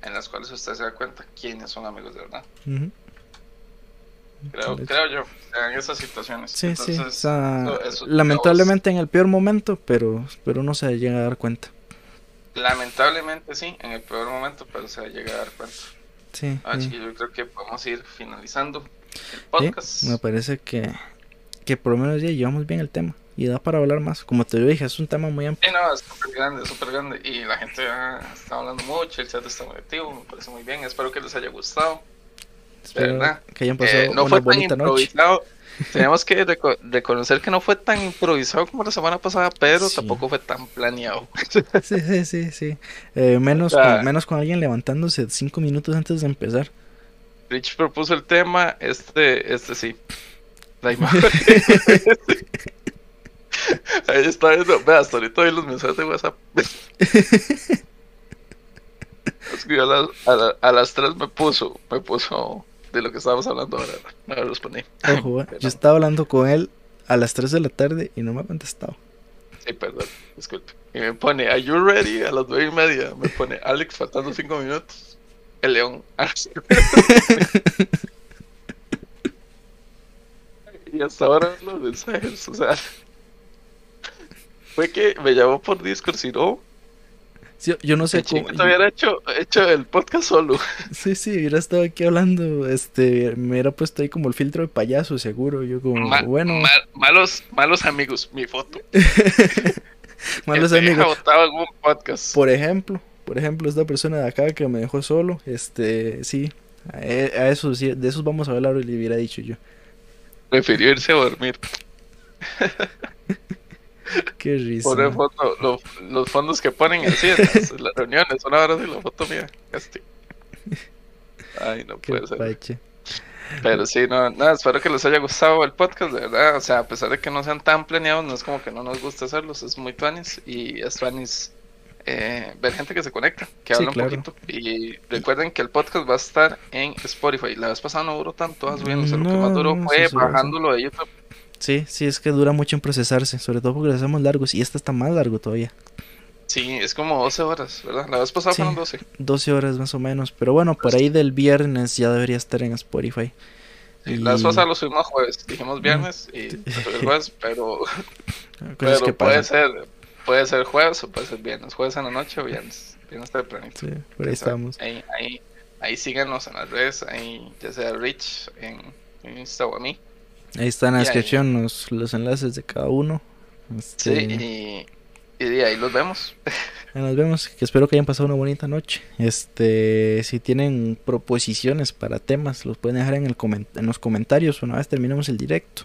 en las cuales usted se da cuenta quiénes son amigos de verdad. Creo, creo yo, en esas situaciones. Sí, sí. Entonces, o sea, eso- eso- lamentablemente en el peor momento, pero, pero uno se llega a dar cuenta. Lamentablemente sí, en el peor momento, pero se llega a dar cuenta. Sí, Ah, sí. yo creo que podemos ir finalizando el Sí, podcast. me parece que, que por lo menos ya llevamos bien el tema y da para hablar más. Como te dije, es un tema muy amplio. Sí, no, es súper grande, súper grande. Y la gente ha estado hablando mucho, el chat está muy activo, me parece muy bien. Espero que les haya gustado. Espero verdad. que hayan pasado Eh, no una fue tan bonita noche. improvisado. Tenemos que reco- reconocer que no fue tan improvisado como la semana pasada, pero Sí. tampoco fue tan planeado. Sí, sí, sí, sí. Eh, menos, O sea- con, menos con alguien levantándose cinco minutos antes de empezar. Rich propuso el tema, este, este sí. La imagen. Ahí está viendo. Ve, hasta ahorita vi los mensajes de WhatsApp. A, las- a, la- a las 3 me puso, me puso de lo que estábamos hablando ahora. No los poní. Ojo, yo estaba hablando con él a las 3 de la tarde y no me ha contestado. Sí, perdón, disculpe. Y me pone, ¿Are you ready? A las 9 y media. Me pone, Alex, faltando 5 minutos. El león. y hasta ahora los mensajes, o sea. Fue que me llamó por Discord, si no, Sí, yo no sé el cómo. chiquito hubiera hecho, hecho el podcast solo. Sí, sí, hubiera estado aquí hablando. Este, me hubiera puesto ahí como el filtro de payaso, seguro. Yo, como, bueno, ma- malos, malos amigos, mi foto. malos amigos. un podcast. Por ejemplo, por ejemplo, esta persona de acá que me dejó solo, este, sí, a, e- a esos, sí, de esos vamos a hablar, le hubiera dicho yo. Prefirió irse a dormir. Qué risa. Poner foto, lo- los fondos que ponen así en las, reuniones, una hora de la foto mía. Este. Ay, no Qué puede ser. pache. Pero sí, no, nada, espero que les haya gustado el podcast, de verdad. O sea, a pesar de que no sean tan planeados, no es como que no nos guste hacerlos, es muy tuanis. Y es tuanis eh, ver gente que se conecta, que Sí, habla un poquito. Y recuerden que el podcast va a estar en Spotify. La vez pasada no duró tanto subiéndose, lo que No, más duró no, fue sí, sí, bajándolo de YouTube. Sí, sí, es que dura mucho en procesarse, sobre todo porque los hacemos largos y este está más largo todavía. Sí, es como 12 horas, ¿verdad? La vez pasada Sí. fueron 12. 12 horas más o menos, pero bueno, por ahí del viernes ya debería estar en Spotify. Sí, Y- La vez pasada lo subimos jueves, dijimos viernes y el jueves, pero, pero que puede ser, puede ser jueves o puede ser viernes, jueves en la noche o viernes, viernes tempranito. Sí, por ahí estamos. Ahí, ahí, ahí síganos en las redes, ahí ya sea Rich en, en Insta o a mí. Ahí está en la ahí- descripción los, los enlaces de cada uno. Sí, Este, y, y ahí los vemos. ahí Nos vemos, que espero que hayan pasado una bonita noche. Este, si tienen proposiciones para temas, los pueden dejar en, el en los comentarios una vez terminemos el directo.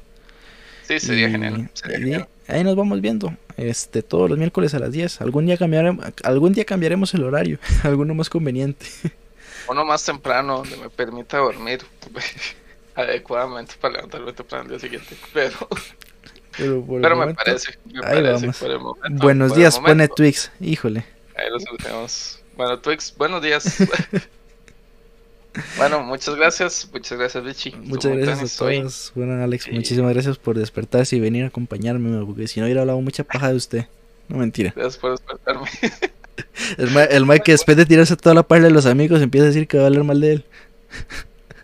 Sí, sería Y- genial. Sería y genial. ahí nos vamos viendo. Este, todos los miércoles a las 10. Algún día cambiaremos, algún día cambiaremos el horario, alguno más conveniente. Uno más temprano donde me permita dormir adecuadamente para levantarme temprano al día siguiente. Pero, Pero, por el pero me parece, me ahí parece vamos. por el momento. Buenos por el días, pone. Twix. Híjole. Ahí lo solucionamos. Bueno, Twix, buenos días. bueno, muchas gracias. Muchas gracias, Richie. Estuvo Muchas gracias a todos. Bueno, Alex, Sí. muchísimas gracias por despertarse y venir a acompañarme, porque si no hubiera hablado mucha paja de usted. No mentira. Gracias por despertarme. El Mike, el Mike que después de tirarse toda la parte de los amigos empieza a decir que va a hablar mal de él.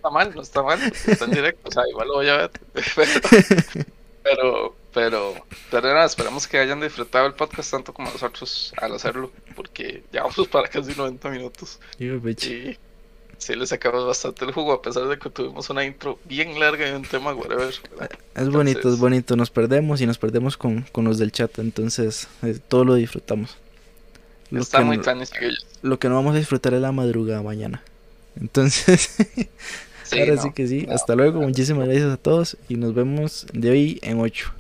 Está mal, no está mal. Está en directo. O sea, igual lo voy a ver. Pero, pero, pero nada, esperamos que hayan disfrutado el podcast tanto como nosotros al hacerlo. Porque ya vamos para casi 90 minutos. Bitch. Y sí le sacamos bastante el jugo, a pesar de que tuvimos una intro bien larga y un tema whatever. ¿verdad? Es bonito, es Entonces- bonito. Nos perdemos y nos perdemos con, con los del chat. Entonces, eh, todo lo disfrutamos. Lo Está que muy no- tan. Lo que no vamos a disfrutar es la madrugada mañana. Entonces, Sí, ahora no. sí que sí. no. Hasta luego. Muchísimas gracias a todos. Y nos vemos de hoy en 8.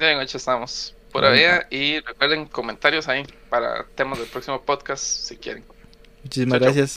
Ya en ocho estamos por allá y recuerden comentarios ahí para temas del próximo podcast si quieren. Muchísimas gracias.